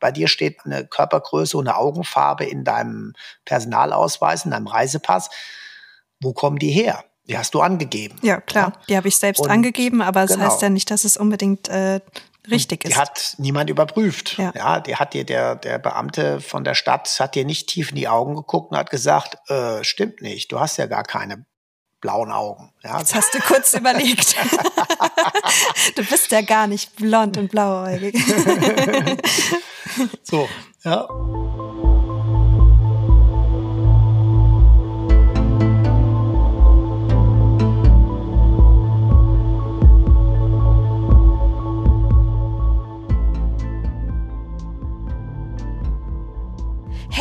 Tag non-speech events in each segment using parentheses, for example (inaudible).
bei dir steht eine Körpergröße und eine Augenfarbe in deinem Personalausweis, in deinem Reisepass. Wo kommen die her? Die hast du angegeben. Ja, klar. Ja? Die habe ich selbst und angegeben, aber es das genau. heißt ja nicht, dass es unbedingt äh, richtig ist. Die hat niemand überprüft. Ja. ja, die hat dir der, der Beamte von der Stadt hat dir nicht tief in die Augen geguckt und hat gesagt, äh, stimmt nicht, du hast ja gar keine blauen Augen. Ja. Jetzt hast du kurz überlegt. (laughs) du bist ja gar nicht blond und blauäugig. so, ja.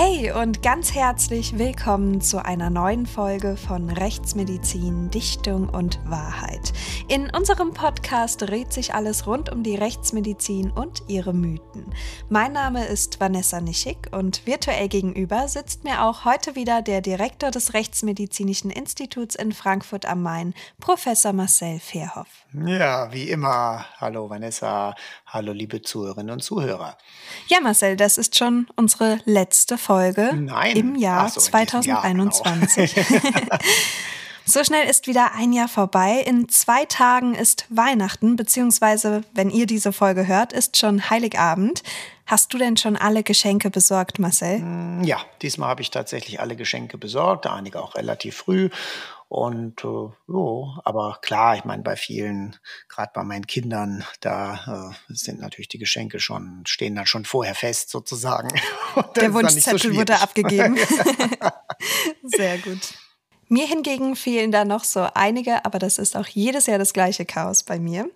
Hey und ganz herzlich willkommen zu einer neuen Folge von Rechtsmedizin, Dichtung und Wahrheit. In unserem Podcast dreht sich alles rund um die Rechtsmedizin und ihre Mythen. Mein Name ist Vanessa Nischig und virtuell gegenüber sitzt mir auch heute wieder der Direktor des Rechtsmedizinischen Instituts in Frankfurt am Main, Professor Marcel Verhoff. Ja, wie immer. Hallo Vanessa, hallo liebe Zuhörerinnen und Zuhörer. Ja, Marcel, das ist schon unsere letzte Folge Nein. im Jahr so, 2021. Jahr, genau. (laughs) (laughs) so schnell ist wieder ein Jahr vorbei. In zwei Tagen ist Weihnachten, beziehungsweise, wenn ihr diese Folge hört, ist schon Heiligabend. Hast du denn schon alle Geschenke besorgt, Marcel? Mm, ja, diesmal habe ich tatsächlich alle Geschenke besorgt, einige auch relativ früh. Und äh, jo, aber klar, ich meine, bei vielen, gerade bei meinen Kindern, da äh, sind natürlich die Geschenke schon, stehen dann schon vorher fest sozusagen. (laughs) Der Wunschzettel so wurde abgegeben. (laughs) Sehr gut. Mir hingegen fehlen da noch so einige, aber das ist auch jedes Jahr das gleiche Chaos bei mir.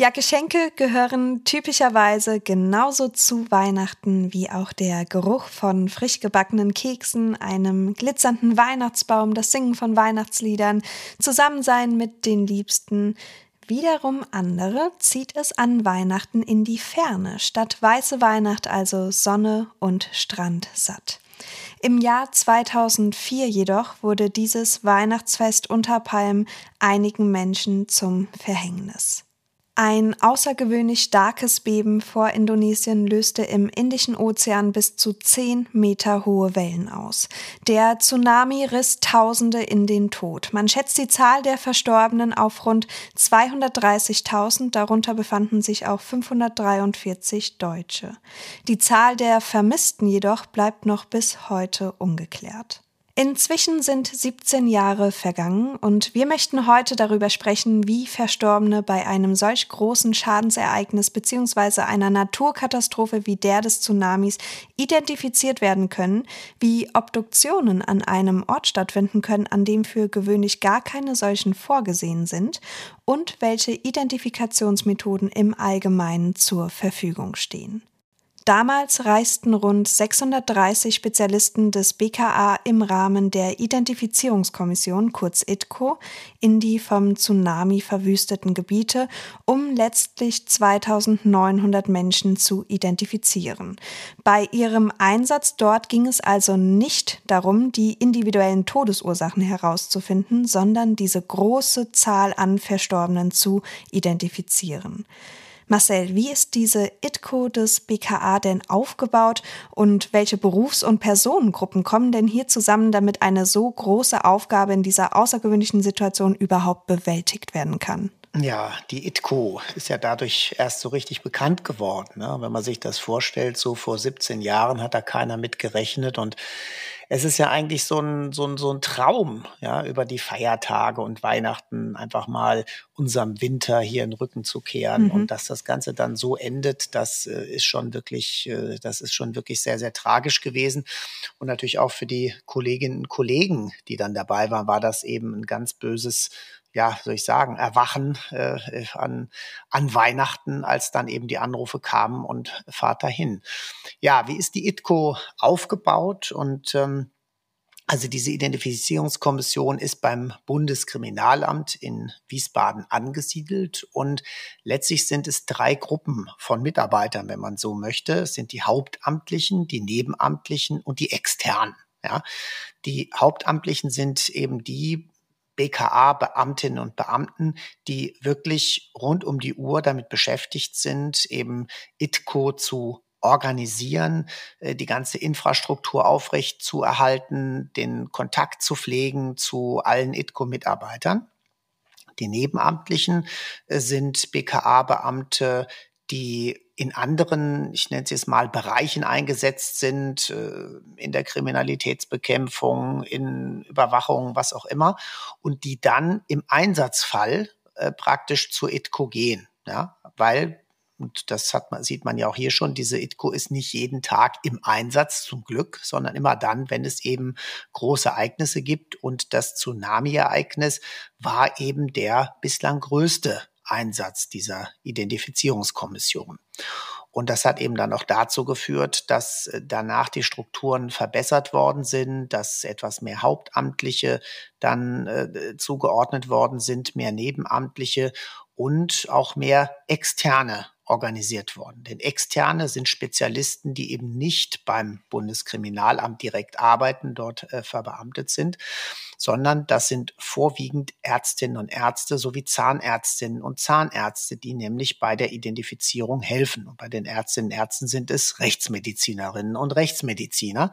Ja, Geschenke gehören typischerweise genauso zu Weihnachten wie auch der Geruch von frisch gebackenen Keksen, einem glitzernden Weihnachtsbaum, das Singen von Weihnachtsliedern, Zusammensein mit den Liebsten. Wiederum andere zieht es an Weihnachten in die Ferne, statt weiße Weihnacht also Sonne und Strand satt. Im Jahr 2004 jedoch wurde dieses Weihnachtsfest unter Palmen einigen Menschen zum Verhängnis. Ein außergewöhnlich starkes Beben vor Indonesien löste im Indischen Ozean bis zu 10 Meter hohe Wellen aus. Der Tsunami riss Tausende in den Tod. Man schätzt die Zahl der Verstorbenen auf rund 230.000, darunter befanden sich auch 543 Deutsche. Die Zahl der Vermissten jedoch bleibt noch bis heute ungeklärt. Inzwischen sind 17 Jahre vergangen und wir möchten heute darüber sprechen, wie Verstorbene bei einem solch großen Schadensereignis bzw. einer Naturkatastrophe wie der des Tsunamis identifiziert werden können, wie Obduktionen an einem Ort stattfinden können, an dem für gewöhnlich gar keine solchen vorgesehen sind und welche Identifikationsmethoden im Allgemeinen zur Verfügung stehen. Damals reisten rund 630 Spezialisten des BKA im Rahmen der Identifizierungskommission, kurz ITCO, in die vom Tsunami verwüsteten Gebiete, um letztlich 2900 Menschen zu identifizieren. Bei ihrem Einsatz dort ging es also nicht darum, die individuellen Todesursachen herauszufinden, sondern diese große Zahl an Verstorbenen zu identifizieren. Marcel, wie ist diese ITCO des BKA denn aufgebaut und welche Berufs- und Personengruppen kommen denn hier zusammen, damit eine so große Aufgabe in dieser außergewöhnlichen Situation überhaupt bewältigt werden kann? Ja, die ITCO ist ja dadurch erst so richtig bekannt geworden. Ne? Wenn man sich das vorstellt, so vor 17 Jahren hat da keiner mit gerechnet und es ist ja eigentlich so ein, so ein, so ein Traum, ja, über die Feiertage und Weihnachten einfach mal unserem Winter hier in den Rücken zu kehren. Mhm. Und dass das Ganze dann so endet, das äh, ist schon wirklich, äh, das ist schon wirklich sehr, sehr tragisch gewesen. Und natürlich auch für die Kolleginnen und Kollegen, die dann dabei waren, war das eben ein ganz böses ja, soll ich sagen, Erwachen äh, an, an Weihnachten, als dann eben die Anrufe kamen und fahrt dahin. Ja, wie ist die ITCO aufgebaut? Und ähm, also diese Identifizierungskommission ist beim Bundeskriminalamt in Wiesbaden angesiedelt und letztlich sind es drei Gruppen von Mitarbeitern, wenn man so möchte. Es sind die Hauptamtlichen, die Nebenamtlichen und die Externen. Ja, die Hauptamtlichen sind eben die BKA-Beamtinnen und Beamten, die wirklich rund um die Uhr damit beschäftigt sind, eben ITCO zu organisieren, äh, die ganze Infrastruktur aufrecht zu erhalten, den Kontakt zu pflegen zu allen ITCO-Mitarbeitern. Die Nebenamtlichen äh, sind BKA-Beamte, die in anderen, ich nenne es jetzt mal, Bereichen eingesetzt sind, äh, in der Kriminalitätsbekämpfung, in Überwachung, was auch immer, und die dann im Einsatzfall praktisch zur ITCO gehen. Ja, weil und das hat man, sieht man ja auch hier schon, diese ITCO ist nicht jeden Tag im Einsatz zum Glück, sondern immer dann, wenn es eben große Ereignisse gibt. Und das Tsunami-Ereignis war eben der bislang größte Einsatz dieser Identifizierungskommission. Und das hat eben dann auch dazu geführt, dass äh, danach die Strukturen verbessert worden sind, dass etwas mehr Hauptamtliche dann äh, zugeordnet worden sind, mehr Nebenamtliche und auch mehr externe organisiert worden. Denn Externe sind Spezialisten, die eben nicht beim Bundeskriminalamt direkt arbeiten, dort äh, verbeamtet sind, sondern das sind vorwiegend Ärztinnen und Ärzte sowie Zahnärztinnen und Zahnärzte, die nämlich bei der Identifizierung helfen. Und bei den Ärztinnen und Ärzten sind es Rechtsmedizinerinnen und Rechtsmediziner.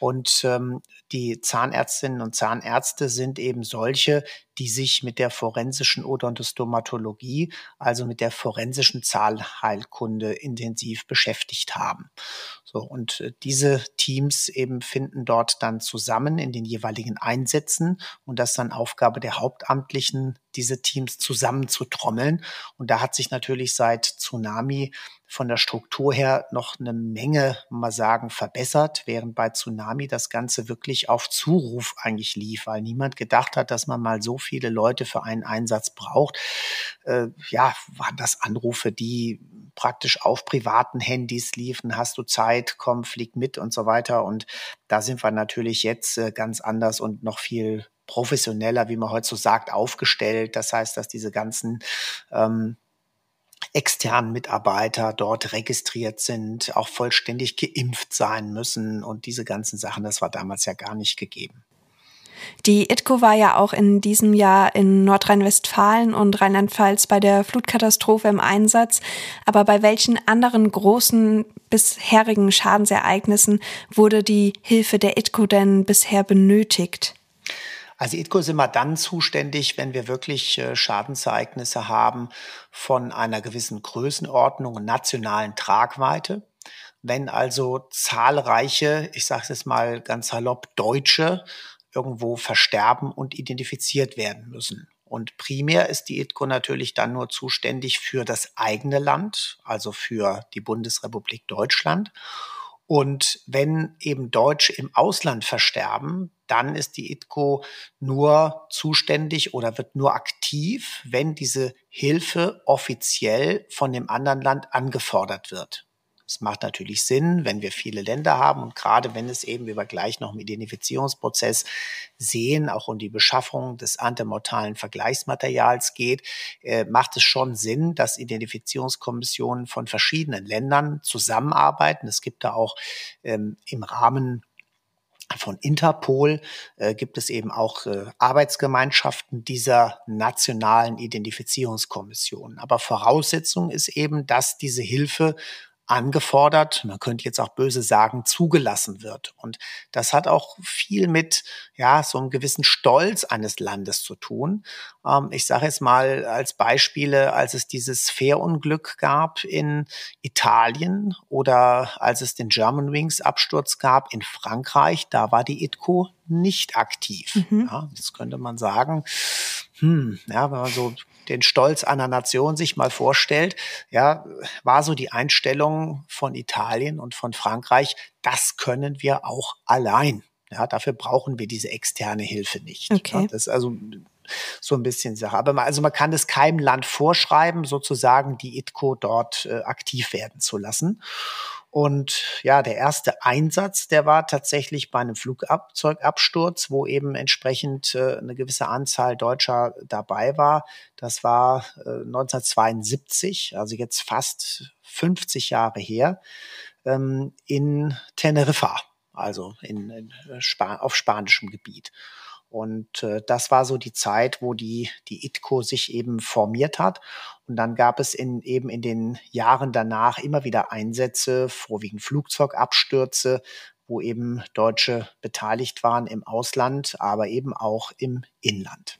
Und ähm, die Zahnärztinnen und Zahnärzte sind eben solche, die sich mit der forensischen Odontostomatologie, also mit der forensischen Zahlheilkunde intensiv beschäftigt haben. So, und äh, diese Teams eben finden dort dann zusammen in den jeweiligen Einsätzen und das dann Aufgabe der Hauptamtlichen, diese Teams zusammenzutrommeln. Und da hat sich natürlich seit Tsunami von der Struktur her noch eine Menge, mal sagen, verbessert, während bei Tsunami das Ganze wirklich auf Zuruf eigentlich lief, weil niemand gedacht hat, dass man mal so viele Leute für einen Einsatz braucht. Äh, ja, waren das Anrufe, die praktisch auf privaten Handys liefen, hast du Zeit, komm, flieg mit und so weiter. Und da sind wir natürlich jetzt äh, ganz anders und noch viel professioneller, wie man heute so sagt, aufgestellt. Das heißt, dass diese ganzen ähm, externen Mitarbeiter dort registriert sind, auch vollständig geimpft sein müssen und diese ganzen Sachen, das war damals ja gar nicht gegeben. Die ITCO war ja auch in diesem Jahr in Nordrhein-Westfalen und Rheinland-Pfalz bei der Flutkatastrophe im Einsatz. Aber bei welchen anderen großen bisherigen Schadensereignissen wurde die Hilfe der ITCO denn bisher benötigt? Also ITCO ist immer dann zuständig, wenn wir wirklich äh, Schadensereignisse haben von einer gewissen Größenordnung und nationalen Tragweite. Wenn also zahlreiche, ich sage es mal ganz salopp, Deutsche irgendwo versterben und identifiziert werden müssen. Und primär ist die ITCO natürlich dann nur zuständig für das eigene Land, also für die Bundesrepublik Deutschland. Und wenn eben Deutsche im Ausland versterben, dann ist die ITCO nur zuständig oder wird nur aktiv, wenn diese Hilfe offiziell von dem anderen Land angefordert wird. Es macht natürlich Sinn, wenn wir viele Länder haben und gerade wenn es eben, wie wir gleich noch im Identifizierungsprozess sehen, auch um die Beschaffung des antemortalen Vergleichsmaterials geht, äh, macht es schon Sinn, dass Identifizierungskommissionen von verschiedenen Ländern zusammenarbeiten. Es gibt da auch ähm, im Rahmen von Interpol äh, gibt es eben auch äh, Arbeitsgemeinschaften dieser nationalen Identifizierungskommissionen. Aber Voraussetzung ist eben, dass diese Hilfe angefordert, man könnte jetzt auch böse sagen, zugelassen wird. Und das hat auch viel mit ja so einem gewissen Stolz eines Landes zu tun. Ähm, ich sage jetzt mal als Beispiele, als es dieses Fährunglück gab in Italien oder als es den German Wings Absturz gab in Frankreich, da war die ITCO nicht aktiv. Mhm. Ja, das könnte man sagen. Hm, ja, wenn man so den Stolz einer Nation sich mal vorstellt, ja, war so die Einstellung von Italien und von Frankreich, das können wir auch allein. Ja, dafür brauchen wir diese externe Hilfe nicht. Okay. Ja, das ist also so ein bisschen Sache. Aber man, also man kann es keinem Land vorschreiben, sozusagen die ITCO dort äh, aktiv werden zu lassen. Und ja, der erste Einsatz, der war tatsächlich bei einem Flugzeugabsturz, wo eben entsprechend äh, eine gewisse Anzahl Deutscher dabei war. Das war äh, 1972, also jetzt fast 50 Jahre her, ähm, in Teneriffa, also in, in Sp auf spanischem Gebiet. Und äh, das war so die Zeit, wo die, die ITCO sich eben formiert hat. Und dann gab es in, eben in den Jahren danach immer wieder Einsätze, vorwiegend Flugzeugabstürze, wo eben Deutsche beteiligt waren im Ausland, aber eben auch im Inland.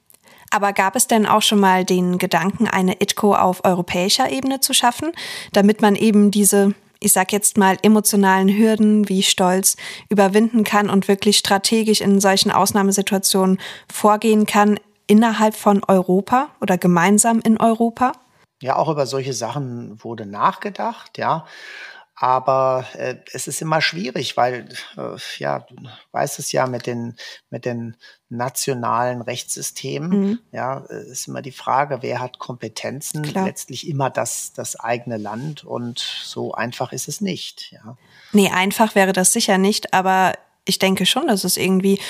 Aber gab es denn auch schon mal den Gedanken, eine ITCO auf europäischer Ebene zu schaffen, damit man eben diese ich sag jetzt mal, emotionalen Hürden wie Stolz überwinden kann und wirklich strategisch in solchen Ausnahmesituationen vorgehen kann innerhalb von Europa oder gemeinsam in Europa? Ja, auch über solche Sachen wurde nachgedacht, ja. Aber äh, es ist immer schwierig, weil, äh, ja, du weißt es ja mit den, mit den nationalen Rechtssystemen, mhm. ja, ist immer die Frage, wer hat Kompetenzen, Klar. letztlich immer das, das eigene Land und so einfach ist es nicht, ja. Nee, einfach wäre das sicher nicht, aber ich denke schon, dass es irgendwie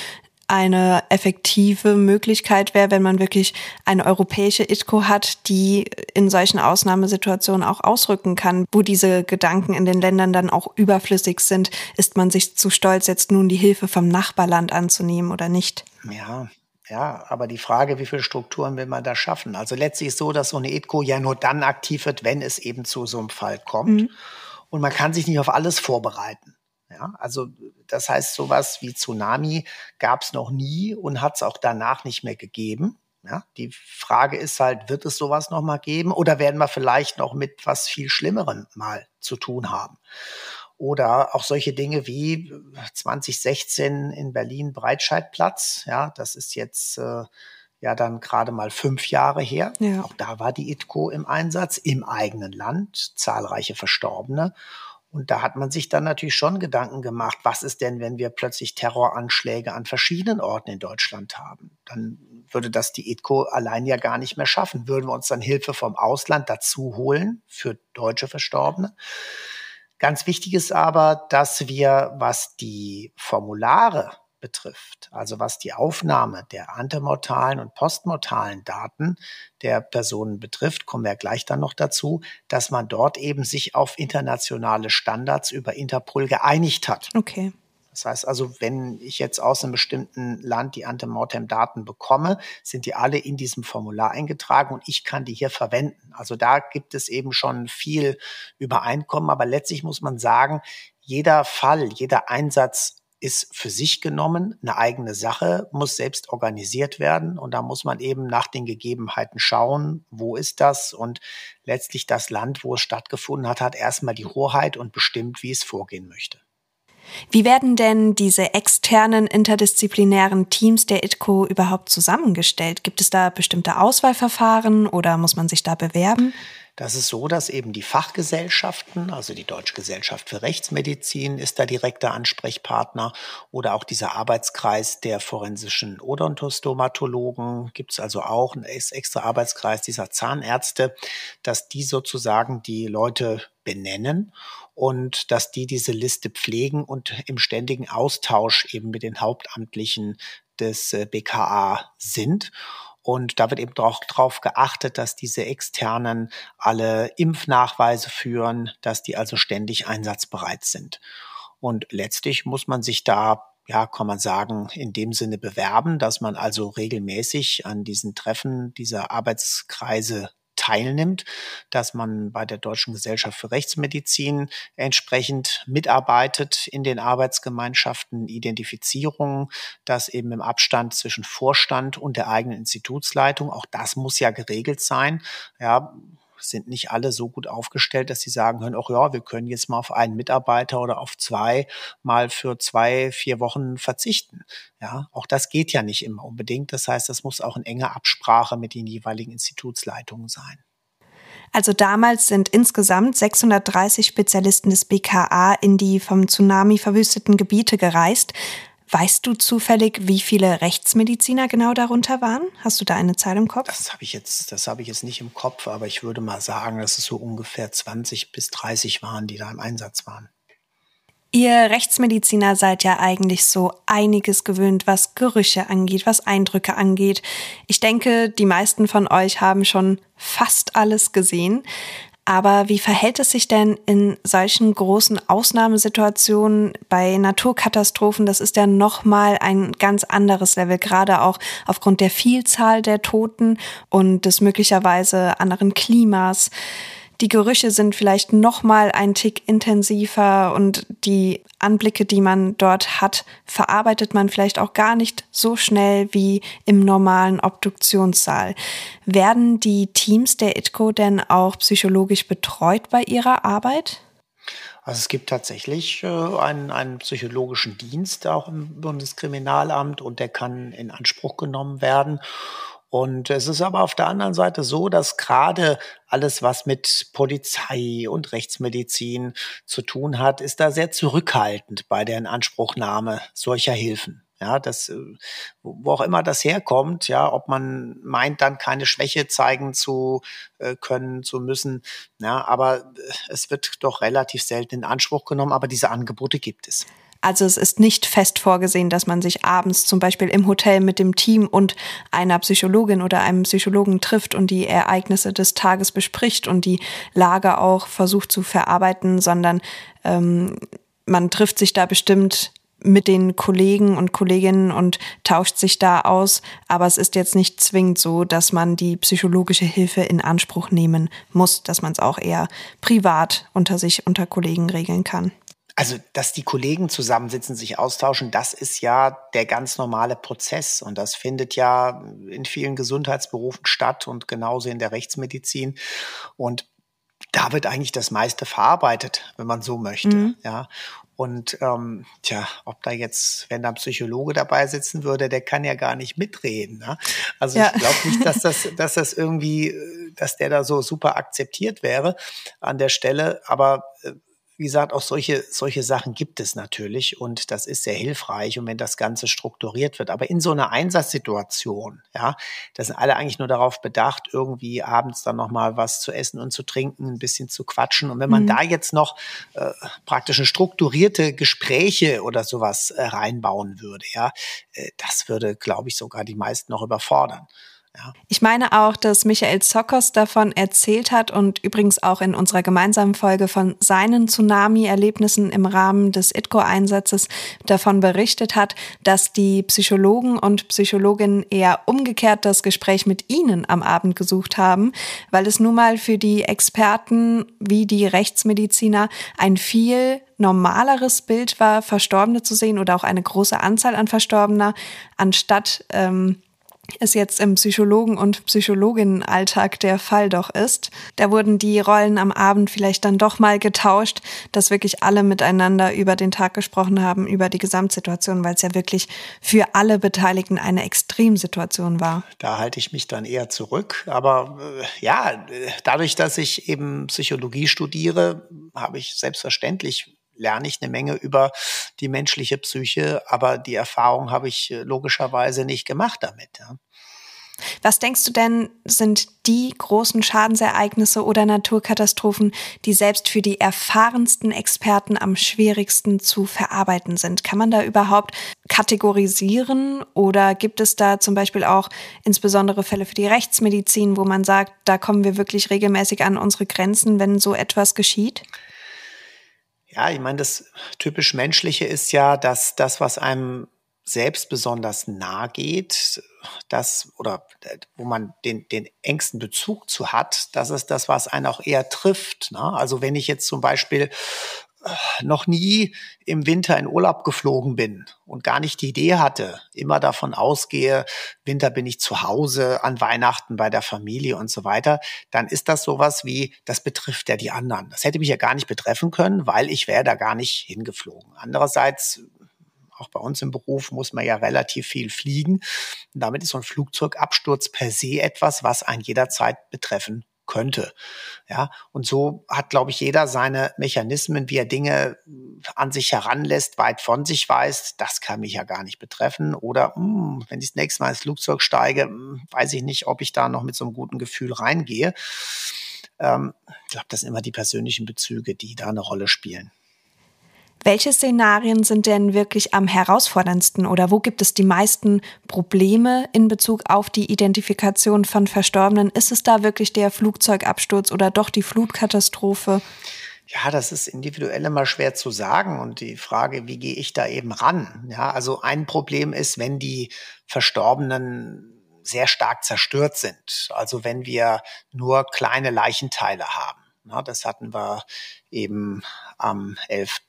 eine effektive Möglichkeit wäre, wenn man wirklich eine europäische ITCO hat, die in solchen Ausnahmesituationen auch ausrücken kann, wo diese Gedanken in den Ländern dann auch überflüssig sind. Ist man sich zu stolz, jetzt nun die Hilfe vom Nachbarland anzunehmen oder nicht? Ja, ja, aber die Frage, wie viele Strukturen will man da schaffen? Also letztlich ist so, dass so eine ITCO ja nur dann aktiv wird, wenn es eben zu so einem Fall kommt. Mhm. Und man kann sich nicht auf alles vorbereiten. Ja, also das heißt, sowas wie Tsunami gab es noch nie und hat es auch danach nicht mehr gegeben. Ja, die Frage ist halt, wird es sowas noch mal geben oder werden wir vielleicht noch mit was viel Schlimmerem mal zu tun haben? Oder auch solche Dinge wie 2016 in Berlin Breitscheidplatz. Ja, das ist jetzt äh, ja dann gerade mal fünf Jahre her. Ja. Auch da war die ITCO im Einsatz im eigenen Land, zahlreiche Verstorbene. Und da hat man sich dann natürlich schon Gedanken gemacht, was ist denn, wenn wir plötzlich Terroranschläge an verschiedenen Orten in Deutschland haben? Dann würde das die ETCO allein ja gar nicht mehr schaffen. Würden wir uns dann Hilfe vom Ausland dazu holen für deutsche Verstorbene? Ganz wichtig ist aber, dass wir, was die Formulare betrifft, also was die Aufnahme der antemortalen und postmortalen Daten der Personen betrifft, kommen wir gleich dann noch dazu, dass man dort eben sich auf internationale Standards über Interpol geeinigt hat. Okay. Das heißt also, wenn ich jetzt aus einem bestimmten Land die Antemortem-Daten bekomme, sind die alle in diesem Formular eingetragen und ich kann die hier verwenden. Also da gibt es eben schon viel Übereinkommen, aber letztlich muss man sagen, jeder Fall, jeder Einsatz ist für sich genommen eine eigene Sache, muss selbst organisiert werden und da muss man eben nach den Gegebenheiten schauen, wo ist das und letztlich das Land, wo es stattgefunden hat, hat erstmal die Hoheit und bestimmt, wie es vorgehen möchte. Wie werden denn diese externen interdisziplinären Teams der ITCO überhaupt zusammengestellt? Gibt es da bestimmte Auswahlverfahren oder muss man sich da bewerben? Das ist so, dass eben die Fachgesellschaften, also die Deutsche Gesellschaft für Rechtsmedizin ist da direkter Ansprechpartner oder auch dieser Arbeitskreis der forensischen Odontostomatologen gibt es also auch, ein extra Arbeitskreis dieser Zahnärzte, dass die sozusagen die Leute benennen und dass die diese Liste pflegen und im ständigen Austausch eben mit den Hauptamtlichen des äh, BKA sind. Und da wird eben auch darauf geachtet, dass diese externen alle Impfnachweise führen, dass die also ständig einsatzbereit sind. Und letztlich muss man sich da ja, kann man sagen, in dem Sinne bewerben, dass man also regelmäßig an diesen Treffen dieser Arbeitskreise teilnimmt, dass man bei der Deutschen Gesellschaft für Rechtsmedizin entsprechend mitarbeitet in den Arbeitsgemeinschaften, Identifizierung, dass eben im Abstand zwischen Vorstand und der eigenen Institutsleitung, auch das muss ja geregelt sein. Ja, sind nicht alle so gut aufgestellt, dass sie sagen können, ach ja, wir können jetzt mal auf einen Mitarbeiter oder auf zwei mal für zwei, vier Wochen verzichten. Ja, auch das geht ja nicht immer unbedingt. Das heißt, das muss auch in enger Absprache mit den jeweiligen Institutsleitungen sein. Also damals sind insgesamt 630 Spezialisten des BKA in die vom Tsunami verwüsteten Gebiete gereist. Weißt du zufällig, wie viele Rechtsmediziner genau darunter waren? Hast du da eine Zahl im Kopf? Das habe ich jetzt, das habe ich jetzt nicht im Kopf, aber ich würde mal sagen, dass es so ungefähr 20 bis 30 waren, die da im Einsatz waren. Ihr Rechtsmediziner seid ja eigentlich so einiges gewöhnt, was Gerüche angeht, was Eindrücke angeht. Ich denke, die meisten von euch haben schon fast alles gesehen. Aber wie verhält es sich denn in solchen großen Ausnahmesituationen bei Naturkatastrophen? Das ist ja nochmal ein ganz anderes Level, gerade auch aufgrund der Vielzahl der Toten und des möglicherweise anderen Klimas. Die Gerüche sind vielleicht noch mal ein Tick intensiver und die Anblicke, die man dort hat, verarbeitet man vielleicht auch gar nicht so schnell wie im normalen Obduktionssaal. Werden die Teams der ITCO denn auch psychologisch betreut bei ihrer Arbeit? Also es gibt tatsächlich äh, einen, einen psychologischen Dienst auch im Bundeskriminalamt und der kann in Anspruch genommen werden. Und es ist aber auf der anderen Seite so, dass gerade alles, was mit Polizei und Rechtsmedizin zu tun hat, ist da sehr zurückhaltend bei der Inanspruchnahme solcher Hilfen. Ja, das, äh, wo auch immer das herkommt, ja, ob man meint, dann keine Schwäche zeigen zu äh, können, zu müssen. Ja, aber äh, es wird doch relativ selten in Anspruch genommen, aber diese Angebote gibt es. Also es ist nicht fest vorgesehen, dass man sich abends zum Beispiel im Hotel mit dem Team und einer Psychologin oder einem Psychologen trifft und die Ereignisse des Tages bespricht und die Lage auch versucht zu verarbeiten, sondern ähm, man trifft sich da bestimmt mit den Kollegen und Kolleginnen und tauscht sich da aus. Aber es ist jetzt nicht zwingend so, dass man die psychologische Hilfe in Anspruch nehmen muss, dass man es auch eher privat unter sich, unter Kollegen regeln kann. Also, dass die Kollegen zusammensitzen, sich austauschen, das ist ja der ganz normale Prozess. Und das findet ja in vielen Gesundheitsberufen statt und genauso in der Rechtsmedizin. Und da wird eigentlich das meiste verarbeitet, wenn man so möchte. Mhm. Ja. Und ähm, tja, ob da jetzt, wenn da ein Psychologe dabei sitzen würde, der kann ja gar nicht mitreden. Ne? Also ja. ich glaube nicht, dass das, (laughs) dass das irgendwie, dass der da so super akzeptiert wäre an der Stelle. Aber äh, wie gesagt, auch solche, solche Sachen gibt es natürlich und das ist sehr hilfreich und wenn das Ganze strukturiert wird. Aber in so einer Einsatzsituation, ja, da sind alle eigentlich nur darauf bedacht, irgendwie abends dann nochmal was zu essen und zu trinken, ein bisschen zu quatschen. Und wenn man mhm. da jetzt noch äh, praktisch strukturierte Gespräche oder sowas äh, reinbauen würde, ja, äh, das würde, glaube ich, sogar die meisten noch überfordern. Ich meine auch, dass Michael Zokos davon erzählt hat und übrigens auch in unserer gemeinsamen Folge von seinen Tsunami-Erlebnissen im Rahmen des ITCO-Einsatzes davon berichtet hat, dass die Psychologen und Psychologinnen eher umgekehrt das Gespräch mit ihnen am Abend gesucht haben, weil es nun mal für die Experten wie die Rechtsmediziner ein viel normaleres Bild war, Verstorbene zu sehen oder auch eine große Anzahl an Verstorbener, anstatt ähm, es jetzt im Psychologen- und Psychologinnenalltag der Fall doch ist. Da wurden die Rollen am Abend vielleicht dann doch mal getauscht, dass wirklich alle miteinander über den Tag gesprochen haben, über die Gesamtsituation, weil es ja wirklich für alle Beteiligten eine Extremsituation war. Da halte ich mich dann eher zurück. Aber äh, ja, dadurch, dass ich eben Psychologie studiere, habe ich selbstverständlich lerne ich eine Menge über die menschliche Psyche, aber die Erfahrung habe ich äh, logischerweise nicht gemacht damit. Ja. Was denkst du denn, sind die großen Schadensereignisse oder Naturkatastrophen, die selbst für die erfahrensten Experten am schwierigsten zu verarbeiten sind? Kann man da überhaupt kategorisieren oder gibt es da zum Beispiel auch insbesondere Fälle für die Rechtsmedizin, wo man sagt, da kommen wir wirklich regelmäßig an unsere Grenzen, wenn so etwas geschieht? Ja, ich meine, das typisch Menschliche ist ja, dass das, was einem selbst besonders nahe geht, das oder wo man den, den engsten Bezug zu hat, das ist das, was einen auch eher trifft. Ne? Also wenn ich jetzt zum Beispiel noch nie im Winter in Urlaub geflogen bin und gar nicht die Idee hatte, immer davon ausgehe, Winter bin ich zu Hause, an Weihnachten bei der Familie und so weiter, dann ist das sowas wie, das betrifft ja die anderen. Das hätte mich ja gar nicht betreffen können, weil ich wäre da gar nicht hingeflogen. Andererseits auch bei uns im Beruf muss man ja relativ viel fliegen. Und damit ist so ein Flugzeugabsturz per se etwas, was einen jederzeit betreffen könnte. Ja, und so hat, glaube ich, jeder seine Mechanismen, wie er Dinge an sich heranlässt, weit von sich weist. Das kann mich ja gar nicht betreffen. Oder mh, hm, wenn ich das nächste Mal ins Flugzeug steige, mh, hm, weiß ich nicht, ob ich da noch mit so einem guten Gefühl reingehe. Ähm, ich glaube, das sind immer die persönlichen Bezüge, die da eine Rolle spielen. Welche Szenarien sind denn wirklich am herausforderndsten oder wo gibt es die meisten Probleme in Bezug auf die Identifikation von Verstorbenen? Ist es da wirklich der Flugzeugabsturz oder doch die Flutkatastrophe? Ja, das ist individuell immer schwer zu sagen und die Frage, wie gehe ich da eben ran? Ja, also ein Problem ist, wenn die Verstorbenen sehr stark zerstört sind. Also wenn wir nur kleine Leichenteile haben. Das hatten wir eben am 11.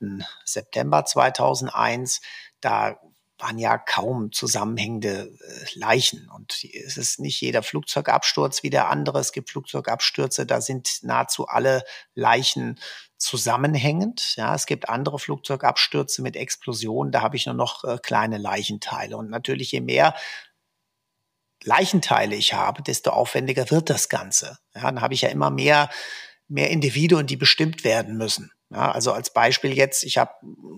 September 2001. Da waren ja kaum zusammenhängende äh, Leichen. Und es ist nicht jeder Flugzeugabsturz wie der andere. Es gibt Flugzeugabstürze, da sind nahezu alle Leichen zusammenhängend. Ja, es gibt andere Flugzeugabstürze mit Explosionen, da habe ich nur noch äh, kleine Leichenteile. Und natürlich, je mehr Leichenteile ich habe, desto aufwendiger wird das Ganze. Ja, dann habe ich ja immer mehr, mehr Individuen, die bestimmt werden müssen. Ja, also als Beispiel jetzt, ich habe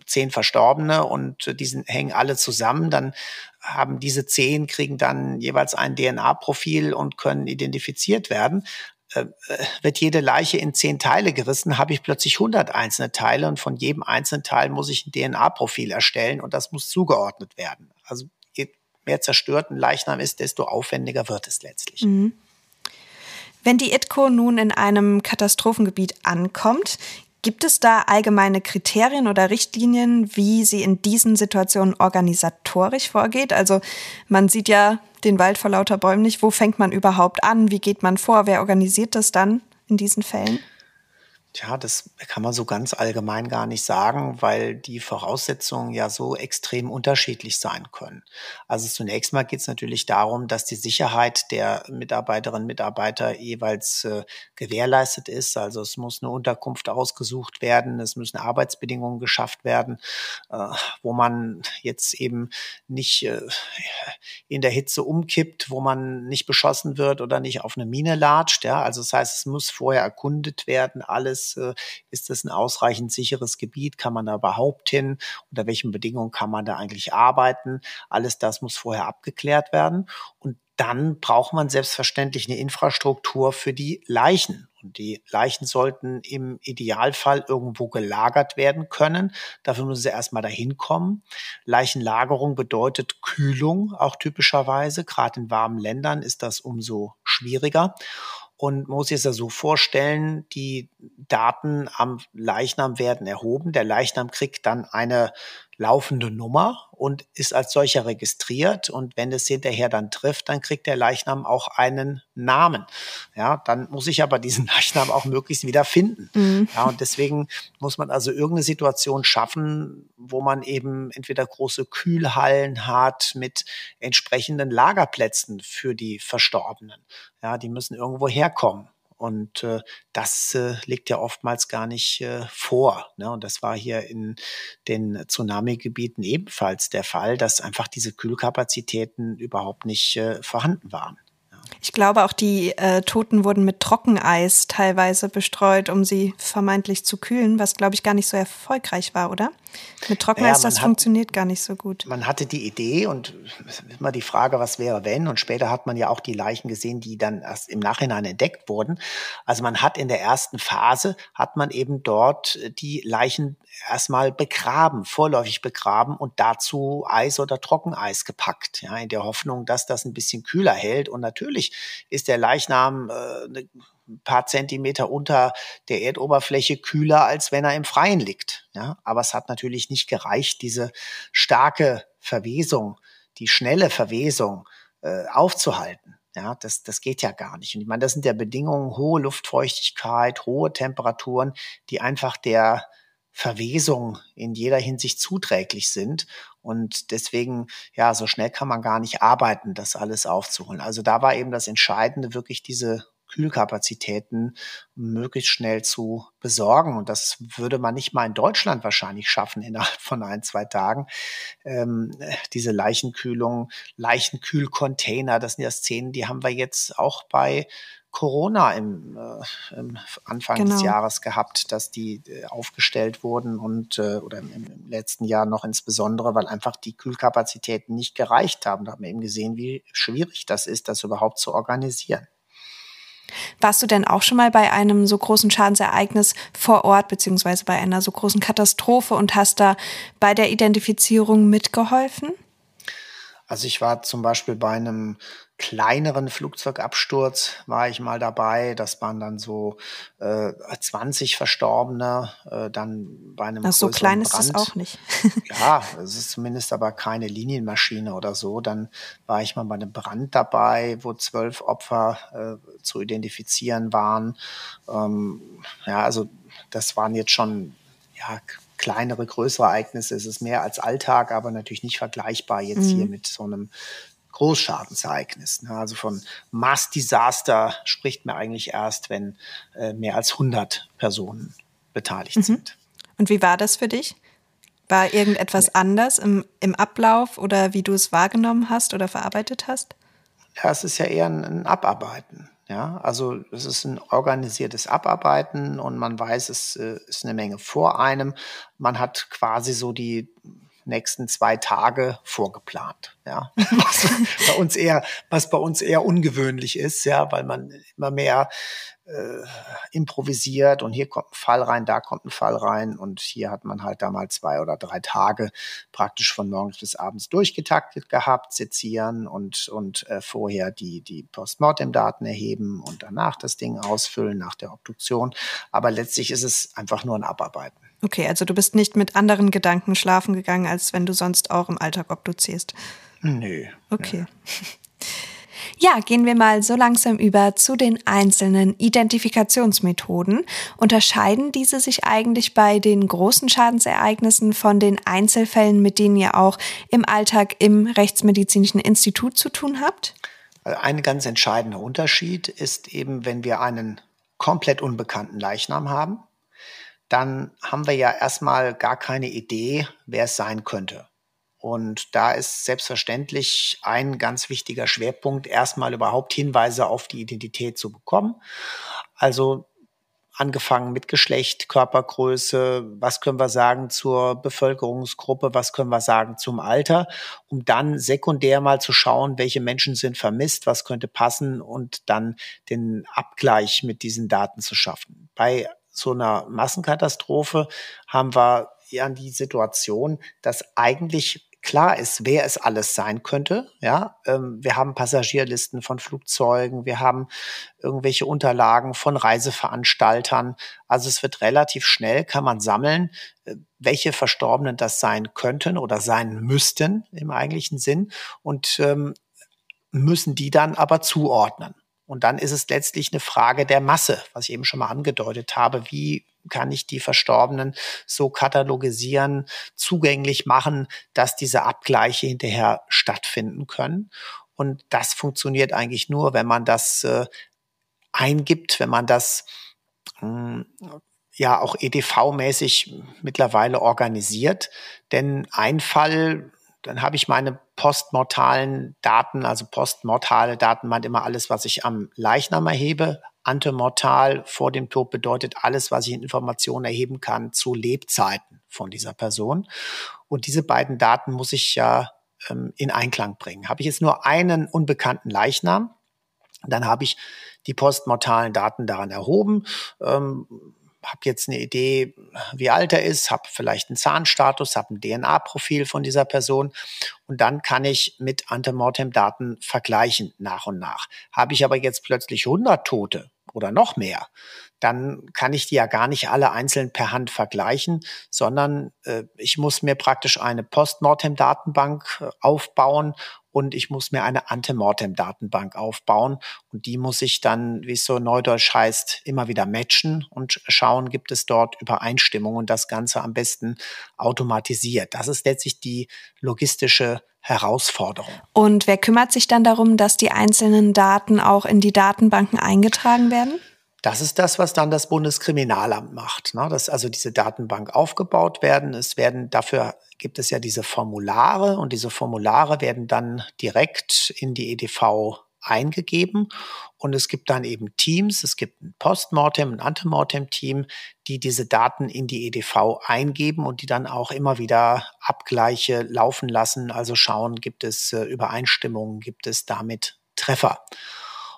zehn Verstorbene und die hängen alle zusammen, dann haben diese zehn, kriegen dann jeweils ein DNA-Profil und können identifiziert werden. Äh, äh, wird jede Leiche in zehn Teile gerissen, habe ich plötzlich 100 einzelne Teile und von jedem einzelnen Teil muss ich ein DNA-Profil erstellen und das muss zugeordnet werden. Also je mehr zerstört ein Leichnam ist, desto aufwendiger wird es letztlich. Mhm. Wenn die ITCO nun in einem Katastrophengebiet ankommt, Gibt es da allgemeine Kriterien oder Richtlinien, wie sie in diesen Situationen organisatorisch vorgeht? Also man sieht ja den Wald vor lauter Bäumen nicht. Wo fängt man überhaupt an? Wie geht man vor? Wer organisiert das dann in diesen Fällen? Tja, das kann man so ganz allgemein gar nicht sagen, weil die Voraussetzungen ja so extrem unterschiedlich sein können. Also zunächst mal geht es natürlich darum, dass die Sicherheit der Mitarbeiterinnen und Mitarbeiter jeweils äh, gewährleistet ist. Also es muss eine Unterkunft ausgesucht werden, es müssen Arbeitsbedingungen geschafft werden, äh, wo man jetzt eben nicht äh, in der Hitze umkippt, wo man nicht beschossen wird oder nicht auf eine Mine latscht. Ja? Also das heißt, es muss vorher erkundet werden, alles ist, äh, ist das ein ausreichend sicheres Gebiet? Kann man da überhaupt hin? Unter welchen Bedingungen kann man da eigentlich arbeiten? Alles das muss vorher abgeklärt werden. Und dann braucht man selbstverständlich eine Infrastruktur für die Leichen. Und die Leichen sollten im Idealfall irgendwo gelagert werden können. Dafür müssen sie erstmal dahin kommen. Leichenlagerung bedeutet Kühlung, auch typischerweise. Gerade in warmen Ländern ist das umso schwieriger. Und man muss sich das so vorstellen, die Daten am Leichnam werden erhoben. Der Leichnam kriegt dann eine laufende Nummer und ist als solcher registriert. Und wenn es hinterher dann trifft, dann kriegt der Leichnam auch einen Namen. Ja, dann muss ich aber diesen (laughs) Leichnam auch möglichst wieder finden. Mhm. Ja, und deswegen muss man also irgendeine Situation schaffen, wo man eben entweder große Kühlhallen hat mit entsprechenden Lagerplätzen für die Verstorbenen. Ja, die müssen irgendwo herkommen. Und äh, das äh, liegt ja oftmals gar nicht äh, vor. Ne? Und das war hier in den Tsunami-Gebieten ebenfalls der Fall, dass einfach diese Kühlkapazitäten überhaupt nicht äh, vorhanden waren. Ich glaube, auch die äh, Toten wurden mit Trockeneis teilweise bestreut, um sie vermeintlich zu kühlen, was, glaube ich, gar nicht so erfolgreich war, oder? Mit Trockeneis, ja, das hat, funktioniert gar nicht so gut. Man hatte die Idee und immer die Frage, was wäre, wenn? Und später hat man ja auch die Leichen gesehen, die dann erst im Nachhinein entdeckt wurden. Also man hat in der ersten Phase, hat man eben dort die Leichen erstmal begraben, vorläufig begraben und dazu Eis oder Trockeneis gepackt, ja, in der Hoffnung, dass das ein bisschen kühler hält. Und natürlich ist der Leichnam äh, ein paar Zentimeter unter der Erdoberfläche kühler, als wenn er im Freien liegt. Ja, aber es hat natürlich nicht gereicht, diese starke Verwesung, die schnelle Verwesung äh, aufzuhalten. Ja, das, das geht ja gar nicht. Und ich meine, das sind ja Bedingungen, hohe Luftfeuchtigkeit, hohe Temperaturen, die einfach der Verwesung in jeder Hinsicht zuträglich sind. Und deswegen, ja, so schnell kann man gar nicht arbeiten, das alles aufzuholen. Also da war eben das Entscheidende, wirklich diese Kühlkapazitäten möglichst schnell zu besorgen. Und das würde man nicht mal in Deutschland wahrscheinlich schaffen (laughs) innerhalb von ein, zwei Tagen. Ähm, diese Leichenkühlung, Leichenkühlcontainer, das sind ja Szenen, die haben wir jetzt auch bei Corona im, äh, im Anfang genau. des Jahres gehabt, dass die äh, aufgestellt wurden und äh, oder im, im, letzten Jahr noch insbesondere, weil einfach die Kühlkapazitäten nicht gereicht haben. Da haben wir eben gesehen, wie schwierig das ist, das überhaupt zu organisieren. Warst du denn auch schon mal bei einem so großen Schadensereignis vor Ort beziehungsweise bei einer so großen Katastrophe und hast da bei der Identifizierung mitgeholfen? Also ich war zum Beispiel bei einem kleineren Flugzeugabsturz war ich mal dabei. Das waren dann so äh, 20 Verstorbene. Äh, dann bei einem Ach, so klein ist das auch nicht. (laughs) ja, es ist zumindest aber keine Linienmaschine oder so. Dann war ich mal bei einem Brand dabei, wo zwölf Opfer äh, zu identifizieren waren. Ähm, ja, also das waren jetzt schon ja, kleinere, größere Ereignisse. Es ist mehr als Alltag, aber natürlich nicht vergleichbar jetzt mhm. hier mit so einem Großschadensereignis. Ne? Also von Mass Disaster spricht man eigentlich erst, wenn äh, mehr als 100 Personen beteiligt mhm. sind. Und wie war das für dich? War irgendetwas anders im, im Ablauf oder wie du es wahrgenommen hast oder verarbeitet hast? Ja, es ist ja eher ein, ein Abarbeiten. Ja, also es ist ein organisiertes Abarbeiten und man weiß, es äh, ist eine Menge vor einem. Man hat quasi so die nächsten zwei Tage vorgeplant. Ja, (laughs) was bei uns eher, was bei uns eher ungewöhnlich ist, ja, weil man immer mehr äh, improvisiert und hier kommt ein Fall rein, da kommt ein Fall rein und hier hat man halt da mal zwei oder drei Tage praktisch von morgens bis abends durchgetaktet gehabt, sezieren und, und äh, vorher die, die Postmortem-Daten erheben und danach das Ding ausfüllen nach der Obduktion. Aber letztlich ist es einfach nur ein Abarbeiten. Okay, also du bist nicht mit anderen Gedanken schlafen gegangen, als wenn du sonst auch im Alltag obduzierst. Nö. Okay. (laughs) Ja, gehen wir mal so langsam über zu den einzelnen Identifikationsmethoden. Unterscheiden diese sich eigentlich bei den großen Schadensereignissen von den Einzelfällen, mit denen ihr auch im Alltag im Rechtsmedizinischen Institut zu tun habt? Ein ganz entscheidender Unterschied ist eben, wenn wir einen komplett unbekannten Leichnam haben, dann haben wir ja erstmal gar keine Idee, wer es sein könnte. Und da ist selbstverständlich ein ganz wichtiger Schwerpunkt, erstmal überhaupt Hinweise auf die Identität zu bekommen. Also angefangen mit Geschlecht, Körpergröße, was können wir sagen zur Bevölkerungsgruppe, was können wir sagen zum Alter, um dann sekundär mal zu schauen, welche Menschen sind vermisst, was könnte passen und dann den Abgleich mit diesen Daten zu schaffen. Bei so einer Massenkatastrophe haben wir ja die Situation, dass eigentlich klar ist, wer es alles sein könnte. Ja, ähm, wir haben Passagierlisten von Flugzeugen, wir haben irgendwelche Unterlagen von Reiseveranstaltern. Also es wird relativ schnell, kann man sammeln, äh, welche Verstorbenen das sein könnten oder sein müssten im eigentlichen Sinn und ähm, müssen die dann aber zuordnen. Und dann ist es letztlich eine Frage der Masse, was ich eben schon mal angedeutet habe. Wie kann ich die Verstorbenen so katalogisieren, zugänglich machen, dass diese Abgleiche hinterher stattfinden können. Und das funktioniert eigentlich nur, wenn man das äh, eingibt, wenn man das mh, hm, ja auch EDV-mäßig mittlerweile organisiert. Denn ein Fall, dann habe ich meine postmortalen Daten, also postmortale Daten meint immer alles, was ich am Leichnam erhebe, Antemortal vor dem Tod bedeutet alles, was ich in Informationen erheben kann zu Lebzeiten von dieser Person. Und diese beiden Daten muss ich ja ähm, in Einklang bringen. Habe ich jetzt nur einen unbekannten Leichnam, dann habe ich die postmortalen Daten daran erhoben. Ähm, habe jetzt eine Idee, wie alt er ist, habe vielleicht einen Zahnstatus, habe ein DNA-Profil von dieser Person und dann kann ich mit Antemortem-Daten vergleichen nach und nach. Habe ich aber jetzt plötzlich 100 Tote oder noch mehr, dann kann ich die ja gar nicht alle einzeln per Hand vergleichen, sondern äh, ich muss mir praktisch eine Postmortem-Datenbank äh, aufbauen und ich muss mir eine Antemortem-Datenbank aufbauen und die muss ich dann, wie es so neudeutsch heißt, immer wieder matchen und schauen, gibt es dort Übereinstimmung und das Ganze am besten automatisiert. Das ist letztlich die logistische Herausforderung. Und wer kümmert sich dann darum, dass die einzelnen Daten auch in die Datenbanken eingetragen werden? Das ist das, was dann das Bundeskriminalamt macht, ne? dass also diese Datenbank aufgebaut werden. Es werden dafür gibt es ja diese Formulare und diese Formulare werden dann direkt in die EDV eingegeben und es gibt dann eben Teams, es gibt ein Postmortem, ein Antemortem-Team, die diese Daten in die EDV eingeben und die dann auch immer wieder Abgleiche laufen lassen, also schauen, gibt es äh, Übereinstimmungen, gibt es damit Treffer.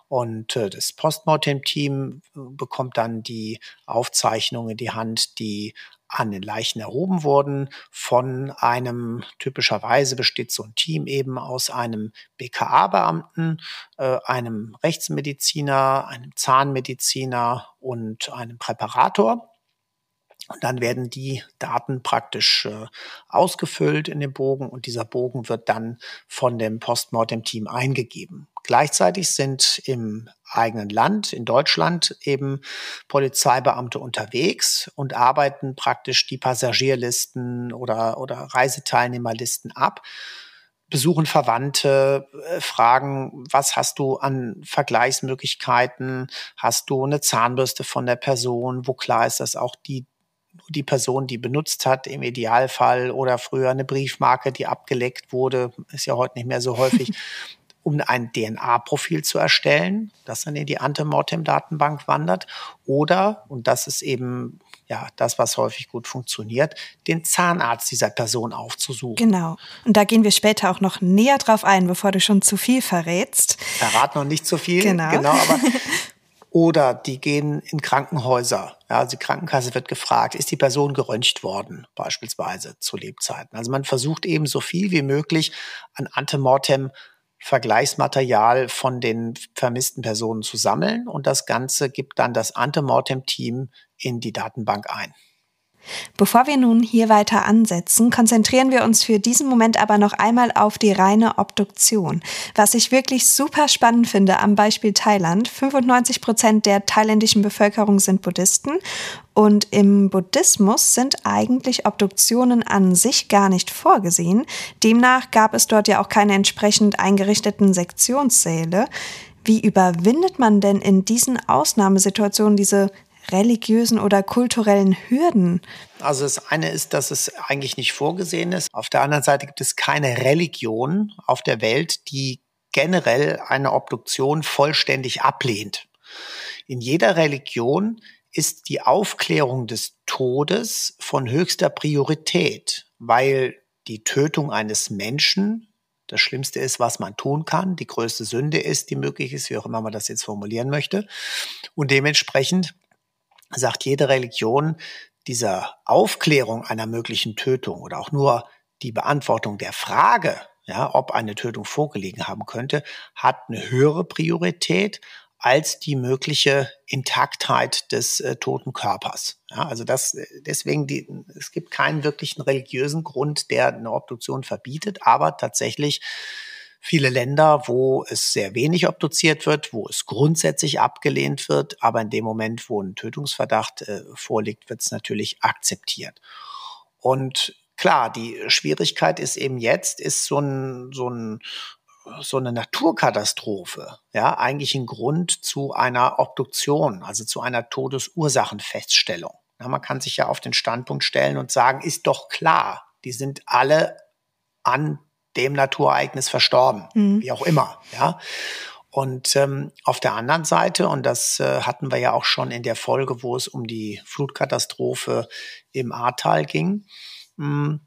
Und äh, das Postmortem-Team äh, bekommt dann die Aufzeichnungen in die Hand, die an den Leichen erhoben wurden von einem, typischerweise besteht so ein Team eben aus einem BKA-Beamten, äh, einem Rechtsmediziner, einem Zahnmediziner und einem Präparator. Und dann werden die Daten praktisch äh, ausgefüllt in dem Bogen und dieser Bogen wird dann von dem Postmortem-Team eingegeben. Gleichzeitig sind im eigenen Land, in Deutschland, eben Polizeibeamte unterwegs und arbeiten praktisch die Passagierlisten oder, oder Reiseteilnehmerlisten ab besuchen Verwandte, äh, fragen, was hast du an Vergleichsmöglichkeiten? Hast du eine Zahnbürste von der Person, wo klar ist, dass auch die die Person, die benutzt hat, im Idealfall oder früher eine Briefmarke, die abgeleckt wurde, ist ja heute nicht mehr so häufig, (laughs) um ein DNA-Profil zu erstellen, das dann in die Antemortem-Datenbank wandert. Oder, und das ist eben ja das, was häufig gut funktioniert, den Zahnarzt dieser Person aufzusuchen. Genau. Und da gehen wir später auch noch näher drauf ein, bevor du schon zu viel verrätst. Verrat noch nicht zu viel. Genau. genau aber (laughs) Oder die gehen in Krankenhäuser. Ja, also die Krankenkasse wird gefragt, ist die Person geröntgt worden, beispielsweise zu Lebzeiten. Also man versucht eben so viel wie möglich an Antemortem Vergleichsmaterial von den vermissten Personen zu sammeln und das Ganze gibt dann das Antemortem-Team in die Datenbank ein. Bevor wir nun hier weiter ansetzen, konzentrieren wir uns für diesen Moment aber noch einmal auf die reine Obduktion. Was ich wirklich super spannend finde am Beispiel Thailand. 95 Prozent der thailändischen Bevölkerung sind Buddhisten und im Buddhismus sind eigentlich Obduktionen an sich gar nicht vorgesehen. Demnach gab es dort ja auch keine entsprechend eingerichteten Sektionssäle. Wie überwindet man denn in diesen Ausnahmesituationen diese religiösen oder kulturellen Hürden? Also das eine ist, dass es eigentlich nicht vorgesehen ist. Auf der anderen Seite gibt es keine Religion auf der Welt, die generell eine Obduktion vollständig ablehnt. In jeder Religion ist die Aufklärung des Todes von höchster Priorität, weil die Tötung eines Menschen das Schlimmste ist, was man tun kann, die größte Sünde ist, die möglich ist, wie auch immer man das jetzt formulieren möchte. Und dementsprechend sagt jede Religion, dieser Aufklärung einer möglichen Tötung oder auch nur die Beantwortung der Frage, ja, ob eine Tötung vorgelegen haben könnte, hat eine höhere Priorität als die mögliche Intaktheit des äh, toten Körpers. Ja, also das äh, deswegen die, es gibt keinen wirklichen religiösen Grund, der eine Obduktion verbietet, aber tatsächlich viele Länder, wo es sehr wenig obduziert wird, wo es grundsätzlich abgelehnt wird, aber in dem Moment, wo ein Tötungsverdacht äh, vorliegt, wird es natürlich akzeptiert. Und klar, die Schwierigkeit ist eben jetzt, ist so ein, so ein so eine Naturkatastrophe, ja, eigentlich ein Grund zu einer Obduktion, also zu einer Todesursachenfeststellung. Ja, man kann sich ja auf den Standpunkt stellen und sagen, ist doch klar, die sind alle an dem Naturereignis verstorben, mhm. wie auch immer, ja. Und ähm, auf der anderen Seite, und das äh, hatten wir ja auch schon in der Folge, wo es um die Flutkatastrophe im Ahrtal ging, mh, hm,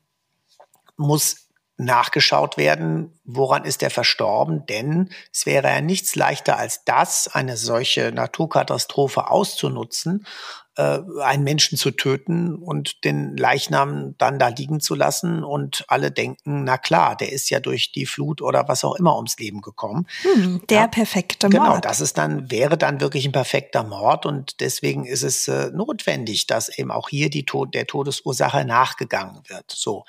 muss nachgeschaut werden, woran ist er verstorben, denn es wäre ja nichts leichter als das, eine solche Naturkatastrophe auszunutzen, äh, einen Menschen zu töten und den Leichnam dann da liegen zu lassen und alle denken, na klar, der ist ja durch die Flut oder was auch immer ums Leben gekommen. Hm, der ja, perfekte genau, Mord. Genau, das ist dann, wäre dann wirklich ein perfekter Mord und deswegen ist es äh, notwendig, dass eben auch hier die Tod, der Todesursache nachgegangen wird. So.